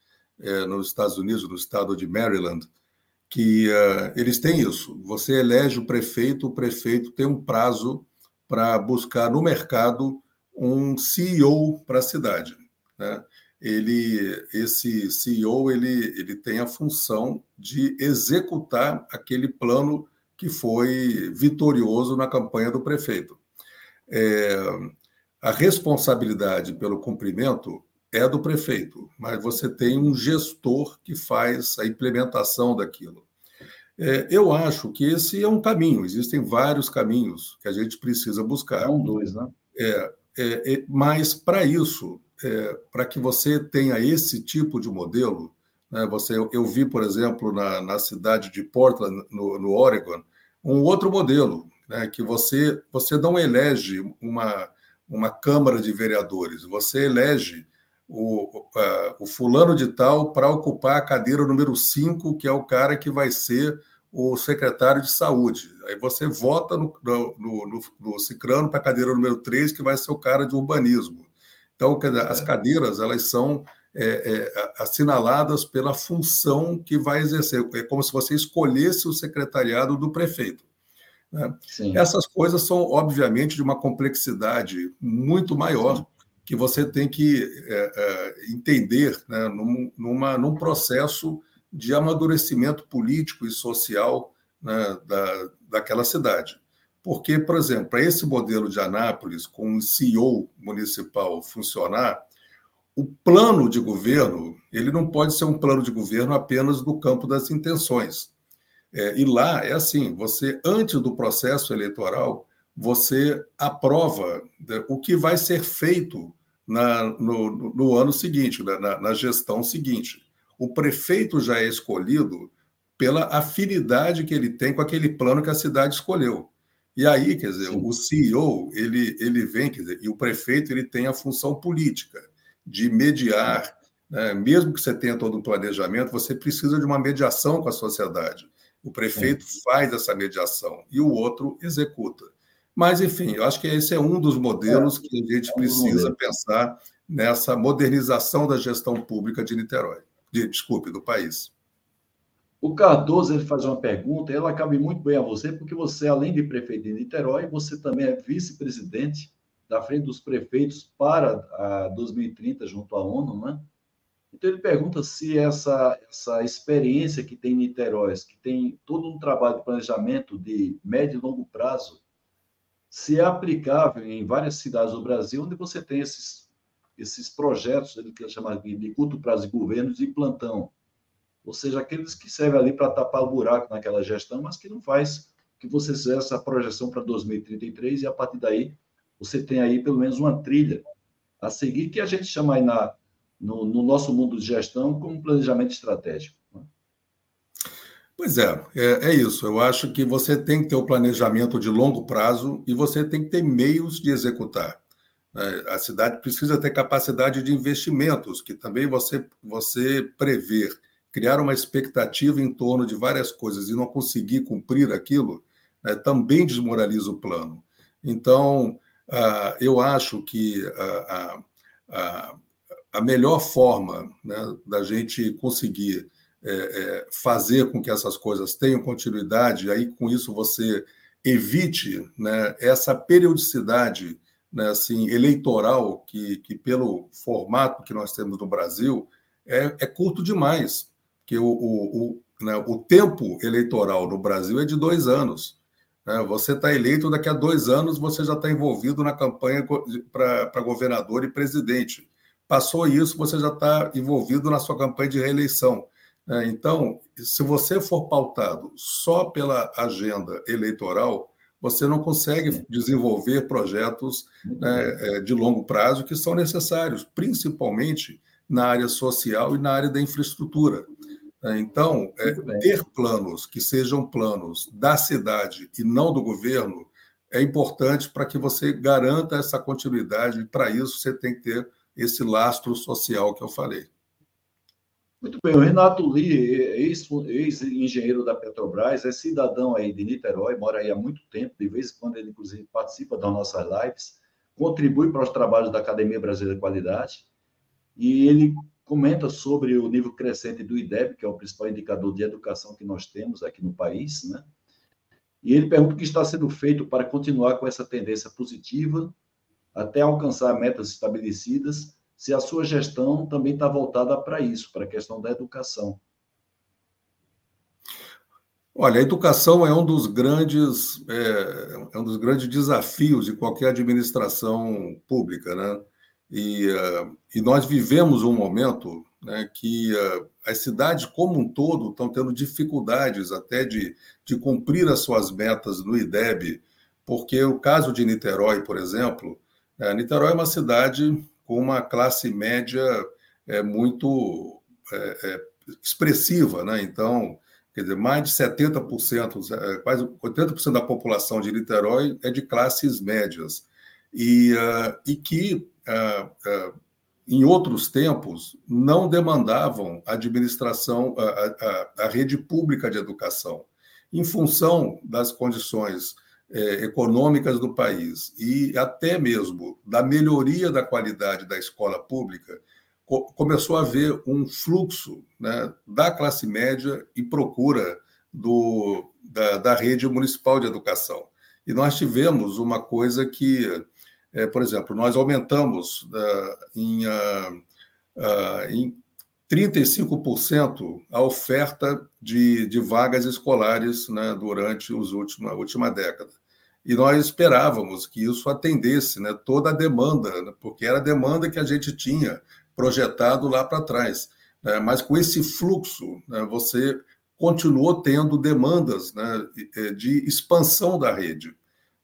eh, nos Estados Unidos, no estado de Maryland, que uh, eles têm isso. Você elege o prefeito, o prefeito tem um prazo para buscar no mercado um CEO para a cidade. Né? Ele, esse CEO ele, ele tem a função de executar aquele plano que foi vitorioso na campanha do prefeito. É, a responsabilidade pelo cumprimento é do prefeito, mas você tem um gestor que faz a implementação daquilo. É, eu acho que esse é um caminho, existem vários caminhos que a gente precisa buscar. É um dois, né? É, é, é mas para isso, é, para que você tenha esse tipo de modelo, né, você, eu, eu, vi, por exemplo, na, na cidade de Portland, no, no Oregon, um outro modelo, né, que você, você não elege uma, uma Câmara de Vereadores, você elege o, uh, o fulano de tal para ocupar a cadeira número 5, que é o cara que vai ser o secretário de saúde. Aí você vota no, no, no, no Cicrano para a cadeira número 3, que vai ser o cara de urbanismo. Então, as é. cadeiras elas são é, é, assinaladas pela função que vai exercer. É como se você escolhesse o secretariado do prefeito. Né? Essas coisas são, obviamente, de uma complexidade muito maior Sim que você tem que é, é, entender né, num, numa, num processo de amadurecimento político e social né, da, daquela cidade. Porque, por exemplo, para esse modelo de Anápolis, com um CEO municipal funcionar, o plano de governo ele não pode ser um plano de governo apenas do campo das intenções. É, e lá é assim: você, antes do processo eleitoral, você aprova né, o que vai ser feito na, no, no, ano seguinte, né, na, na gestão seguinte. O prefeito já é escolhido pela afinidade que ele tem com aquele plano que a cidade escolheu. E aí, quer dizer, Sim. o CEO, ele, ele vem, quer dizer, e o prefeito ele tem a função política de mediar, né? mesmo que você tenha todo um planejamento, você precisa de uma mediação com a sociedade. O prefeito Sim. faz essa mediação e o outro executa. Mas, enfim, eu acho que esse é um dos modelos é, que a gente precisa pensar nessa modernização da gestão pública de Niterói, de, desculpe, do país. O Cardoso ele faz uma pergunta, ela cabe muito bem a você, porque você, além de prefeito de Niterói, você também é vice-presidente da frente dos prefeitos para a 2030 junto à ONU, né? Então ele pergunta se essa, essa experiência que tem em Niterói, que tem todo um trabalho de planejamento de médio e longo prazo, se é aplicável em várias cidades do Brasil, onde você tem esses, esses projetos, ele que chama de curto prazo de governos de plantão. Ou seja, aqueles que servem ali para tapar o buraco naquela gestão, mas que não faz que você fizer essa projeção para 2033 e a partir daí você tem aí pelo menos uma trilha a seguir que a gente chama aí na, no, no nosso mundo de gestão como planejamento estratégico. Pois é, é, é, isso. Eu acho que você tem que ter o planejamento de longo prazo e você tem que ter meios de executar. Né? A cidade precisa ter capacidade de investimentos, que também você, você prever, criar uma expectativa em torno de várias coisas e não conseguir cumprir aquilo, né, também desmoraliza o plano. Então, uh, eu acho que a, a, a melhor forma né, da gente conseguir é, é, fazer com que essas coisas tenham continuidade, e aí com isso você evite né, essa periodicidade né, assim, eleitoral que, que, pelo formato que nós temos no Brasil, é, é curto demais. Porque o, o, o, né, o tempo eleitoral no Brasil é de dois anos. Né? Você está eleito, daqui a dois anos você já está envolvido na campanha para governador e presidente. Passou isso, você já está envolvido na sua campanha de reeleição. Né? Então, se você for pautado só pela agenda eleitoral, você não consegue desenvolver projetos né, é, de longo prazo que são necessários, principalmente na área social e na área da infraestrutura. Né? Então, é, ter planos que sejam planos da cidade e não do governo é importante para que você garanta essa continuidade, e para isso você tem que ter esse lastro social que eu falei. Muito bem, o Renato Lee, ex-engenheiro da Petrobras, é cidadão aí de Niterói, mora aí há muito tempo, de vez em quando ele, inclusive, participa das nossas lives, contribui para os trabalhos da Academia Brasileira de Qualidade, e ele comenta sobre o nível crescente do IDEB, que é o principal indicador de educação que nós temos aqui no país, né? E ele pergunta o que está sendo feito para continuar com essa tendência positiva até alcançar metas estabelecidas se a sua gestão também está voltada para isso, para a questão da educação. Olha, a educação é um dos grandes é, é um dos grandes desafios de qualquer administração pública, né? E, uh, e nós vivemos um momento né, que uh, as cidades como um todo estão tendo dificuldades até de, de cumprir as suas metas no IDEB, porque o caso de Niterói, por exemplo, é, Niterói é uma cidade com uma classe média é, muito é, é, expressiva, né? Então, quer dizer, mais de 70%, é, quase 80% da população de Niterói é de classes médias. E, uh, e que, em outros tempos, não demandavam a administração, a, a, a rede pública de educação. Em função das condições é, econômicas do país e até mesmo da melhoria da qualidade da escola pública, co começou a haver um fluxo né, da classe média em procura do, da, da, rede municipal de educação. E nós tivemos uma coisa que, é, por exemplo, nós aumentamos uh, em, uh, uh, em 35% a oferta de, de vagas escolares né, durante os últimos, a última década. E nós esperávamos que isso atendesse né, toda a demanda, né, porque era a demanda que a gente tinha projetado lá para trás. Né, mas com esse fluxo, né, você continuou tendo demandas de expansão da rede.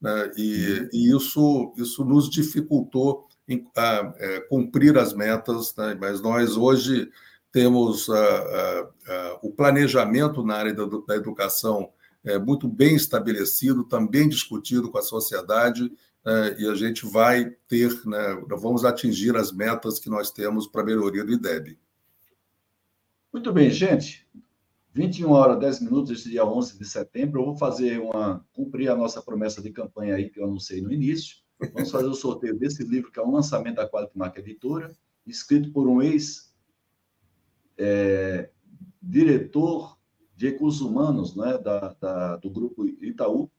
Né, e, e, isso, isso nos dificultou em, a, é, cumprir as metas, né, mas nós hoje temos a, a, o planejamento na área da, da educação é, muito bem estabelecido, também discutido com a sociedade, é, e a gente vai ter, né, vamos atingir as metas que nós temos para a melhoria do IDEB. Muito bem, gente. 21 horas 10 minutos, esse dia 11 de setembro, eu vou fazer uma, cumprir a nossa promessa de campanha aí, que eu anunciei no início. Vamos fazer o sorteio desse livro, que é um lançamento da Quality Mark Editora, escrito por um ex-diretor é, de recursos humanos né, da, da, do grupo Itaú.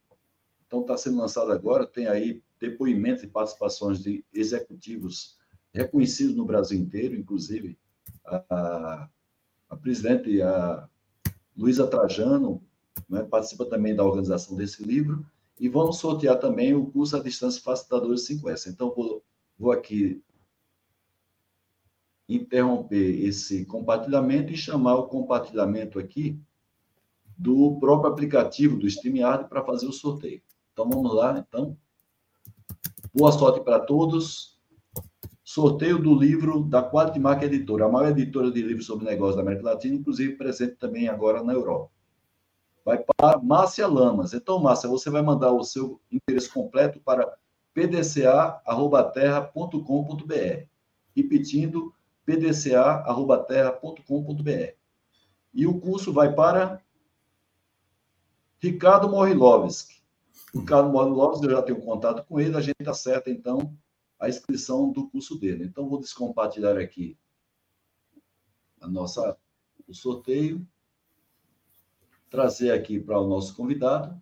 Então, está sendo lançado agora, tem aí depoimentos e participações de executivos reconhecidos no Brasil inteiro, inclusive a, a presidente a Luísa Trajano né, participa também da organização desse livro, e vamos sortear também o curso à distância Facilitadores 5S. Então, vou, vou aqui interromper esse compartilhamento e chamar o compartilhamento aqui do próprio aplicativo do StreamYard para fazer o sorteio. Então vamos lá, então. Boa sorte para todos. Sorteio do livro da Mark Editora, a maior editora de livros sobre negócios da América Latina, inclusive presente também agora na Europa. Vai para Márcia Lamas. Então, Márcia, você vai mandar o seu endereço completo para pdca@terra.com.br. Repetindo, pdca@terra.com.br. E o curso vai para Ricardo Morilovski. Ricardo Morilovski, eu já tenho contato com ele, a gente acerta, então, a inscrição do curso dele. Então, vou descompartilhar aqui a nossa o sorteio, trazer aqui para o nosso convidado.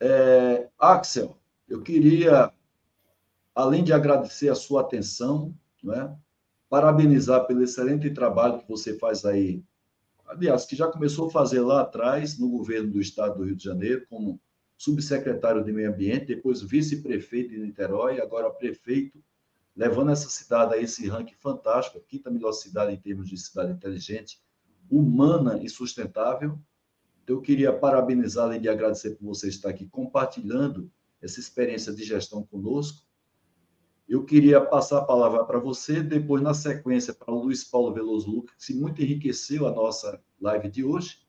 É, Axel, eu queria, além de agradecer a sua atenção, né, parabenizar pelo excelente trabalho que você faz aí, aliás, que já começou a fazer lá atrás, no governo do estado do Rio de Janeiro, como subsecretário de Meio Ambiente, depois vice-prefeito de Niterói, agora prefeito, levando essa cidade a esse ranking fantástico, a quinta melhor cidade em termos de cidade inteligente, humana e sustentável. Então, eu queria parabenizá-la e agradecer por você estar aqui compartilhando essa experiência de gestão conosco. Eu queria passar a palavra para você, depois, na sequência, para o Luiz Paulo Veloso Lucas, que muito enriqueceu a nossa live de hoje,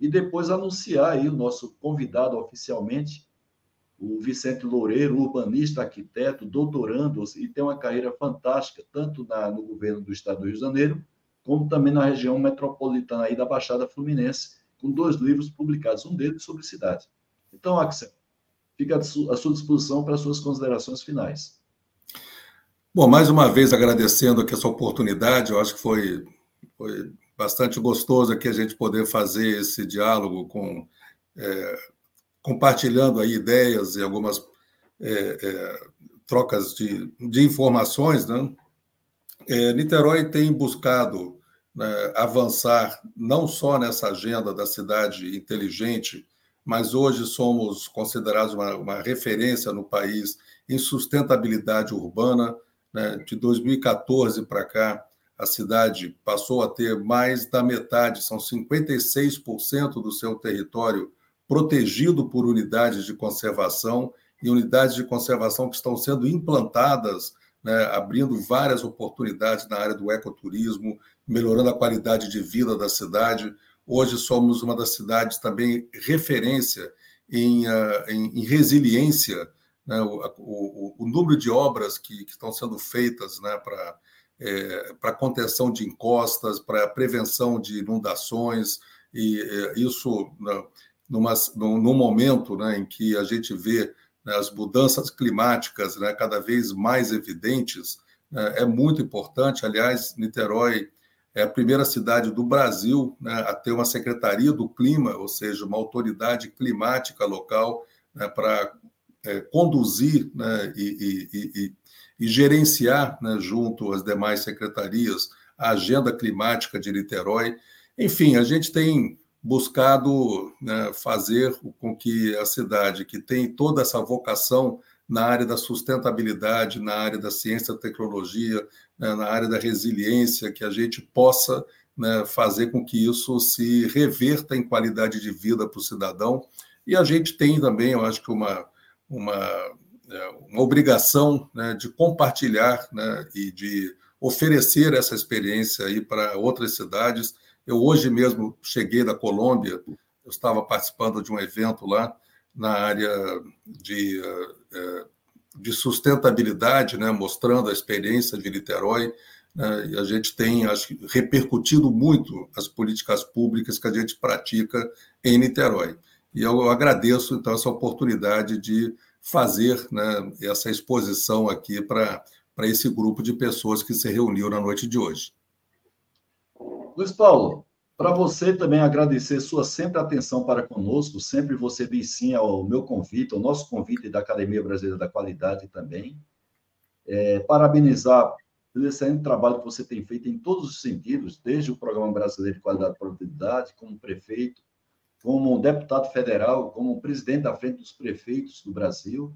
e depois anunciar aí o nosso convidado oficialmente, o Vicente Loureiro, urbanista, arquiteto, doutorando, e tem uma carreira fantástica, tanto na, no governo do Estado do Rio de Janeiro, como também na região metropolitana aí da Baixada Fluminense, com dois livros publicados, um deles sobre cidade. Então, Axel, fica à sua disposição para as suas considerações finais. Bom, mais uma vez agradecendo aqui essa oportunidade, eu acho que foi, foi bastante gostoso aqui a gente poder fazer esse diálogo com é, compartilhando aí ideias e algumas é, é, trocas de, de informações, né? É, Niterói tem buscado né, avançar não só nessa agenda da cidade inteligente, mas hoje somos considerados uma, uma referência no país em sustentabilidade urbana. Né? De 2014 para cá, a cidade passou a ter mais da metade, são 56% do seu território protegido por unidades de conservação e unidades de conservação que estão sendo implantadas, né, abrindo várias oportunidades na área do ecoturismo, melhorando a qualidade de vida da cidade. Hoje somos uma das cidades também referência em, uh, em, em resiliência, né? o, o, o, número de obras que, que estão sendo feitas né, para é, para contenção de encostas, para prevenção de inundações, e é, isso né, numa, num, momento né, em que a gente vê né, as mudanças climáticas né, cada vez mais evidentes, né, é muito importante. Aliás, Niterói é a primeira cidade do Brasil né, a ter uma Secretaria do Clima, ou seja, uma autoridade climática local para é, conduzir e, e, e, e, gerenciar, né, junto às demais secretarias, a agenda climática de Niterói. Enfim, a gente tem buscado né, fazer com que a cidade, que tem toda essa vocação na área da sustentabilidade, na área da ciência tecnologia, né, na área da resiliência, que a gente possa né, fazer com que isso se reverta em qualidade de vida para o cidadão. E a gente tem também, eu acho que uma, uma, uma obrigação né, de compartilhar né, e de oferecer essa experiência aí para outras cidades. Eu hoje mesmo cheguei da Colômbia, eu estava participando de um evento lá na área de é, de sustentabilidade, né, mostrando a experiência de Niterói. Né, e a gente tem, acho repercutido muito as políticas públicas que a gente pratica em Niterói. E eu agradeço, então, essa oportunidade de fazer né, essa exposição aqui para esse grupo de pessoas que se reuniu na noite de hoje. Luiz Paulo, para você também agradecer sua sempre atenção para conosco, sempre você diz sim ao meu convite, ao nosso convite da Academia Brasileira da Qualidade também. É, parabenizar pelo excelente trabalho que você tem feito em todos os sentidos, desde o Programa Brasileiro de Qualidade e Produtividade, como prefeito, como deputado federal, como presidente da Frente dos Prefeitos do Brasil,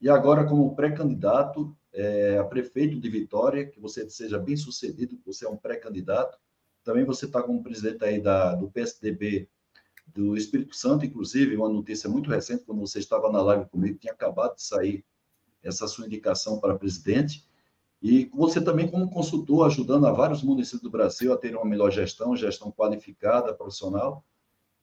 e agora como pré-candidato é, a prefeito de Vitória, que você seja bem sucedido, você é um pré-candidato, também você está como presidente aí da, do PSDB do Espírito Santo, inclusive, uma notícia muito recente, quando você estava na live comigo, tinha acabado de sair essa sua indicação para presidente. E você também, como consultor, ajudando a vários municípios do Brasil a terem uma melhor gestão, gestão qualificada, profissional.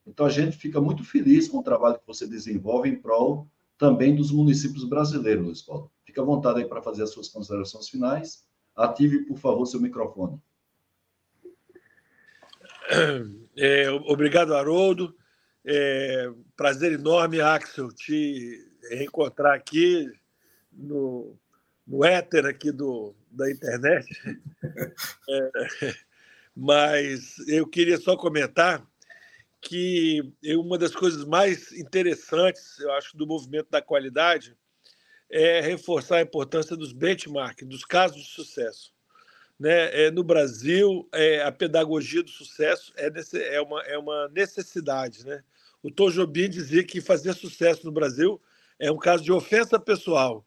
Então, a gente fica muito feliz com o trabalho que você desenvolve em prol também dos municípios brasileiros, Luiz Paulo. Fique à vontade aí para fazer as suas considerações finais. Ative, por favor, seu microfone. [clears throat] É, obrigado, Haroldo. É, prazer enorme, Axel, te reencontrar aqui no, no éter aqui do, da internet. [laughs] É, mas eu queria só comentar que uma das coisas mais interessantes, eu acho, do movimento da qualidade é reforçar a importância dos benchmarks, dos casos de sucesso. Né? É, no Brasil, é, a pedagogia do sucesso é, nesse, é, uma, é uma necessidade. Né? O Tom Jobim dizia que fazer sucesso no Brasil é um caso de ofensa pessoal,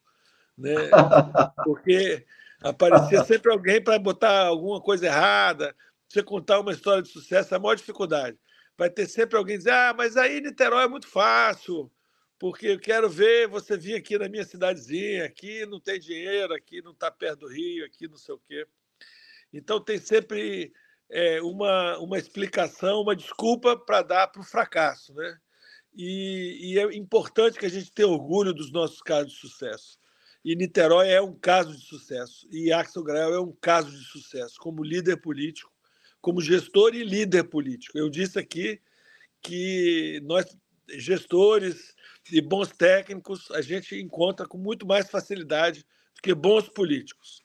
né? [laughs] porque aparecia sempre alguém para botar alguma coisa errada, você contar uma história de sucesso é a maior dificuldade. Vai ter sempre alguém dizer, ah, mas aí Niterói é muito fácil, porque eu quero ver você vir aqui na minha cidadezinha, aqui não tem dinheiro, aqui não está perto do Rio, aqui não sei o quê. Então tem sempre é, uma, uma explicação, uma desculpa para dar para o fracasso. Né? E, e, é importante que a gente tenha orgulho dos nossos casos de sucesso. E Niterói é um caso de sucesso, e Axel Grael é um caso de sucesso, como líder político, como gestor e líder político. Eu disse aqui que nós, gestores e bons técnicos, a gente encontra com muito mais facilidade do que bons políticos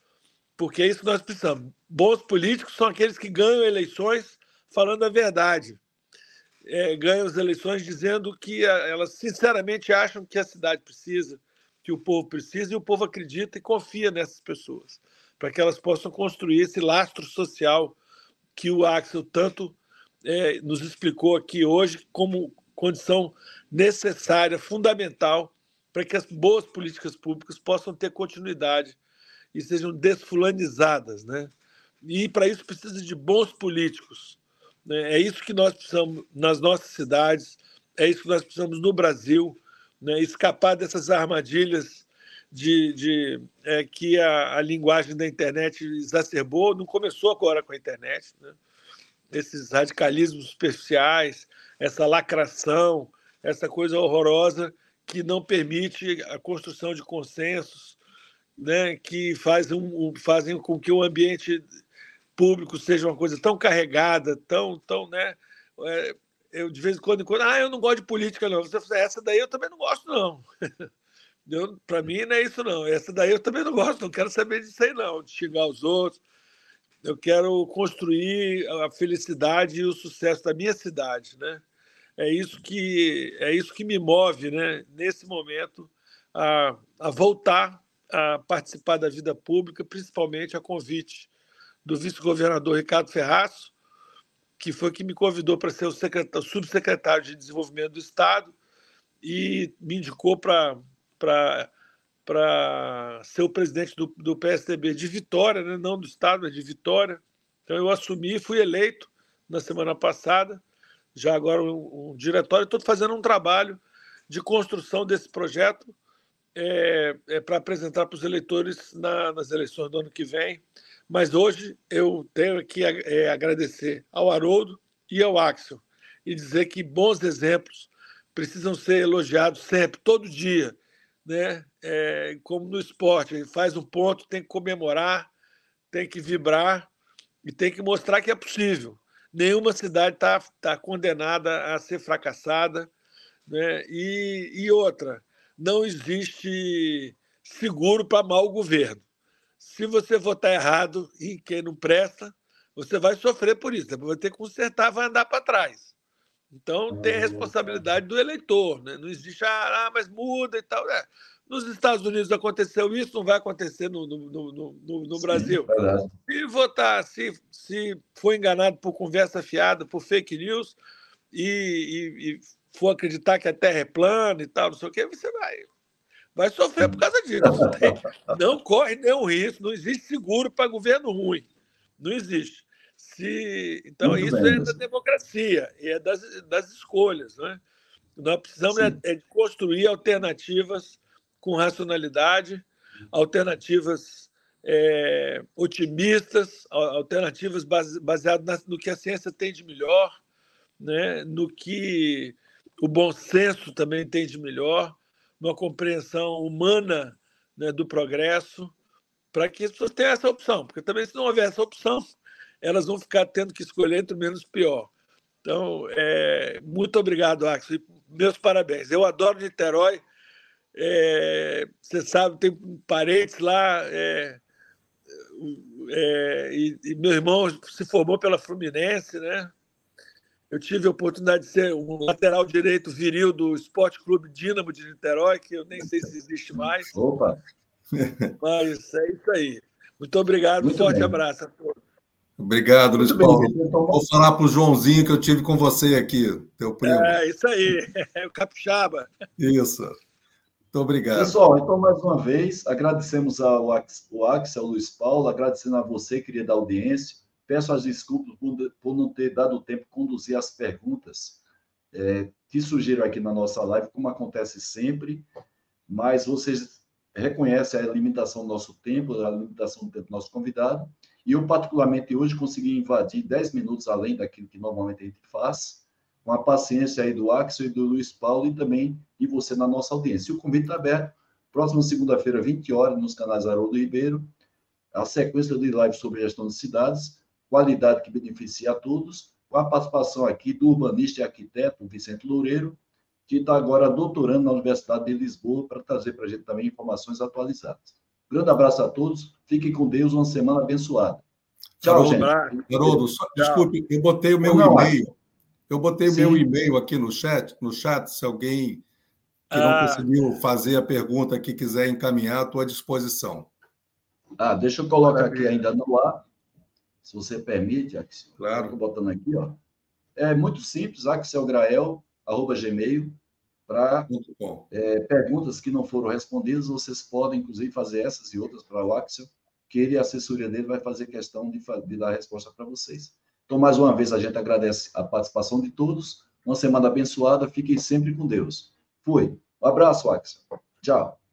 porque é isso que nós precisamos. Bons políticos são aqueles que ganham eleições falando a verdade. É, ganham as eleições dizendo que elas sinceramente acham que a cidade precisa, que o povo precisa, e o povo acredita e confia nessas pessoas, para que elas possam construir esse lastro social que o Axel tanto é, nos explicou aqui hoje como condição necessária, fundamental, para que as boas políticas públicas possam ter continuidade e sejam desfulanizadas. Né? E para isso precisa de bons políticos. Né? É isso que nós precisamos nas nossas cidades, é isso que nós precisamos no Brasil, né? escapar dessas armadilhas de, de é, que a, a, linguagem da internet exacerbou, não começou agora com a internet. Né? Esses radicalismos superficiais, essa lacração, essa coisa horrorosa que não permite a construção de consensos, né, que faz um, fazem com que o ambiente público seja uma coisa tão carregada, tão, tão, né? É, eu de vez em quando, quando, ah, eu não gosto de política não. Você essa daí eu também não gosto não. [laughs] Para mim não é isso não. Essa daí eu também não gosto, não quero saber disso aí não, de xingar os outros. Eu quero construir a felicidade e o sucesso da minha cidade, né? É isso que é isso que me move, né? Nesse momento a, a voltar a participar da vida pública, principalmente a convite do vice-governador Ricardo Ferraço, que foi que me convidou para ser o, o subsecretário de Desenvolvimento do Estado e me indicou para ser o presidente do, do PSDB de Vitória, né? não do Estado, mas de Vitória. Então eu assumi e fui eleito na semana passada, já agora um, um diretório, estou fazendo um trabalho de construção desse projeto é, é para apresentar para os eleitores na, nas eleições do ano que vem. Mas hoje eu tenho que é, agradecer ao Haroldo e ao Axel e dizer que bons exemplos precisam ser elogiados sempre, todo dia. Né? É, como no esporte, faz um ponto, tem que comemorar, tem que vibrar e tem que mostrar que é possível. Nenhuma cidade está tá condenada a ser fracassada. Né? E, e outra, não existe seguro para mau governo. Se você votar errado em quem não presta, você vai sofrer por isso. Você vai ter que consertar, vai andar para trás. Então tem a responsabilidade do eleitor. Né? Não existe, ah, mas muda e tal. É. Nos Estados Unidos aconteceu isso, não vai acontecer no, no, no, no, no Sim, Brasil. Se votar, se, se for enganado por conversa fiada, por fake news, e, e, e for acreditar que a Terra é plana e tal, não sei o quê, você vai, vai sofrer por causa disso. Não, tem, não corre nenhum risco, não existe seguro para governo ruim. Não existe. Se, então, Muito isso bem, é da democracia e é das, das escolhas. Né? Nós precisamos é, é, construir alternativas com racionalidade, alternativas é, otimistas, alternativas baseadas no que a ciência tem de melhor, né? no que o bom senso também tem de melhor, uma compreensão humana né, do progresso, para que as pessoas tenham essa opção, porque também se não houver essa opção, elas vão ficar tendo que escolher entre o menos pior. Então, é, muito obrigado, Axel. Meus parabéns. Eu adoro Niterói. É, você sabe, tem parentes lá. É, é, e, e, meu irmão se formou pela Fluminense, né? Eu tive a oportunidade de ser um lateral direito viril do Esporte Clube Dínamo de Niterói, que eu nem sei se existe mais. Opa! Mas é isso aí. Muito obrigado, Muito forte bem. abraço a todos. Obrigado, Luiz Paulo. Então, Vou falar para o Joãozinho que eu tive com você aqui, teu primo. É, isso aí, [laughs] é o Capixaba. Isso. Muito obrigado. Pessoal, então, mais uma vez, agradecemos ao, Axel, ao Luiz Paulo, agradecendo a você, querida audiência. Peço as desculpas por, por não ter dado tempo de conduzir as perguntas é, que surgiram aqui na nossa live, como acontece sempre, mas vocês reconhecem a limitação do nosso tempo, a limitação do tempo do nosso convidado, e eu, particularmente, hoje consegui invadir 10 minutos além daquilo que normalmente a gente faz, com a paciência aí do Axel e do Luiz Paulo e também de você na nossa audiência. E o convite está aberto, próxima segunda-feira, 20 horas, nos canais Haroldo Ribeiro, a sequência de lives sobre gestão de cidades, qualidade que beneficia a todos, com a participação aqui do urbanista e arquiteto Vicente Loureiro, que está agora doutorando na Universidade de Lisboa para trazer para a gente também informações atualizadas. Grande abraço a todos. Fiquem com Deus. Uma semana abençoada. Tchau, Haroldo, gente. Haroldo, só, desculpe, eu botei o meu e-mail. Eu botei o meu e-mail aqui no chat, no chat, se alguém que não ah. conseguiu fazer a pergunta que quiser encaminhar, estou à disposição. Ah, deixa eu colocar aqui ainda no ar, se você permite, Axel. Claro. Estou botando aqui, ó. É muito simples, axelgrael, arroba gmail, para é, perguntas que não foram respondidas. Vocês podem, inclusive, fazer essas e outras para o Axel, que ele a assessoria dele vai fazer questão de, de dar resposta para vocês. Então, mais uma vez, a gente agradece a participação de todos. Uma semana abençoada. Fiquem sempre com Deus. Fui. Um abraço, Axel. Tchau.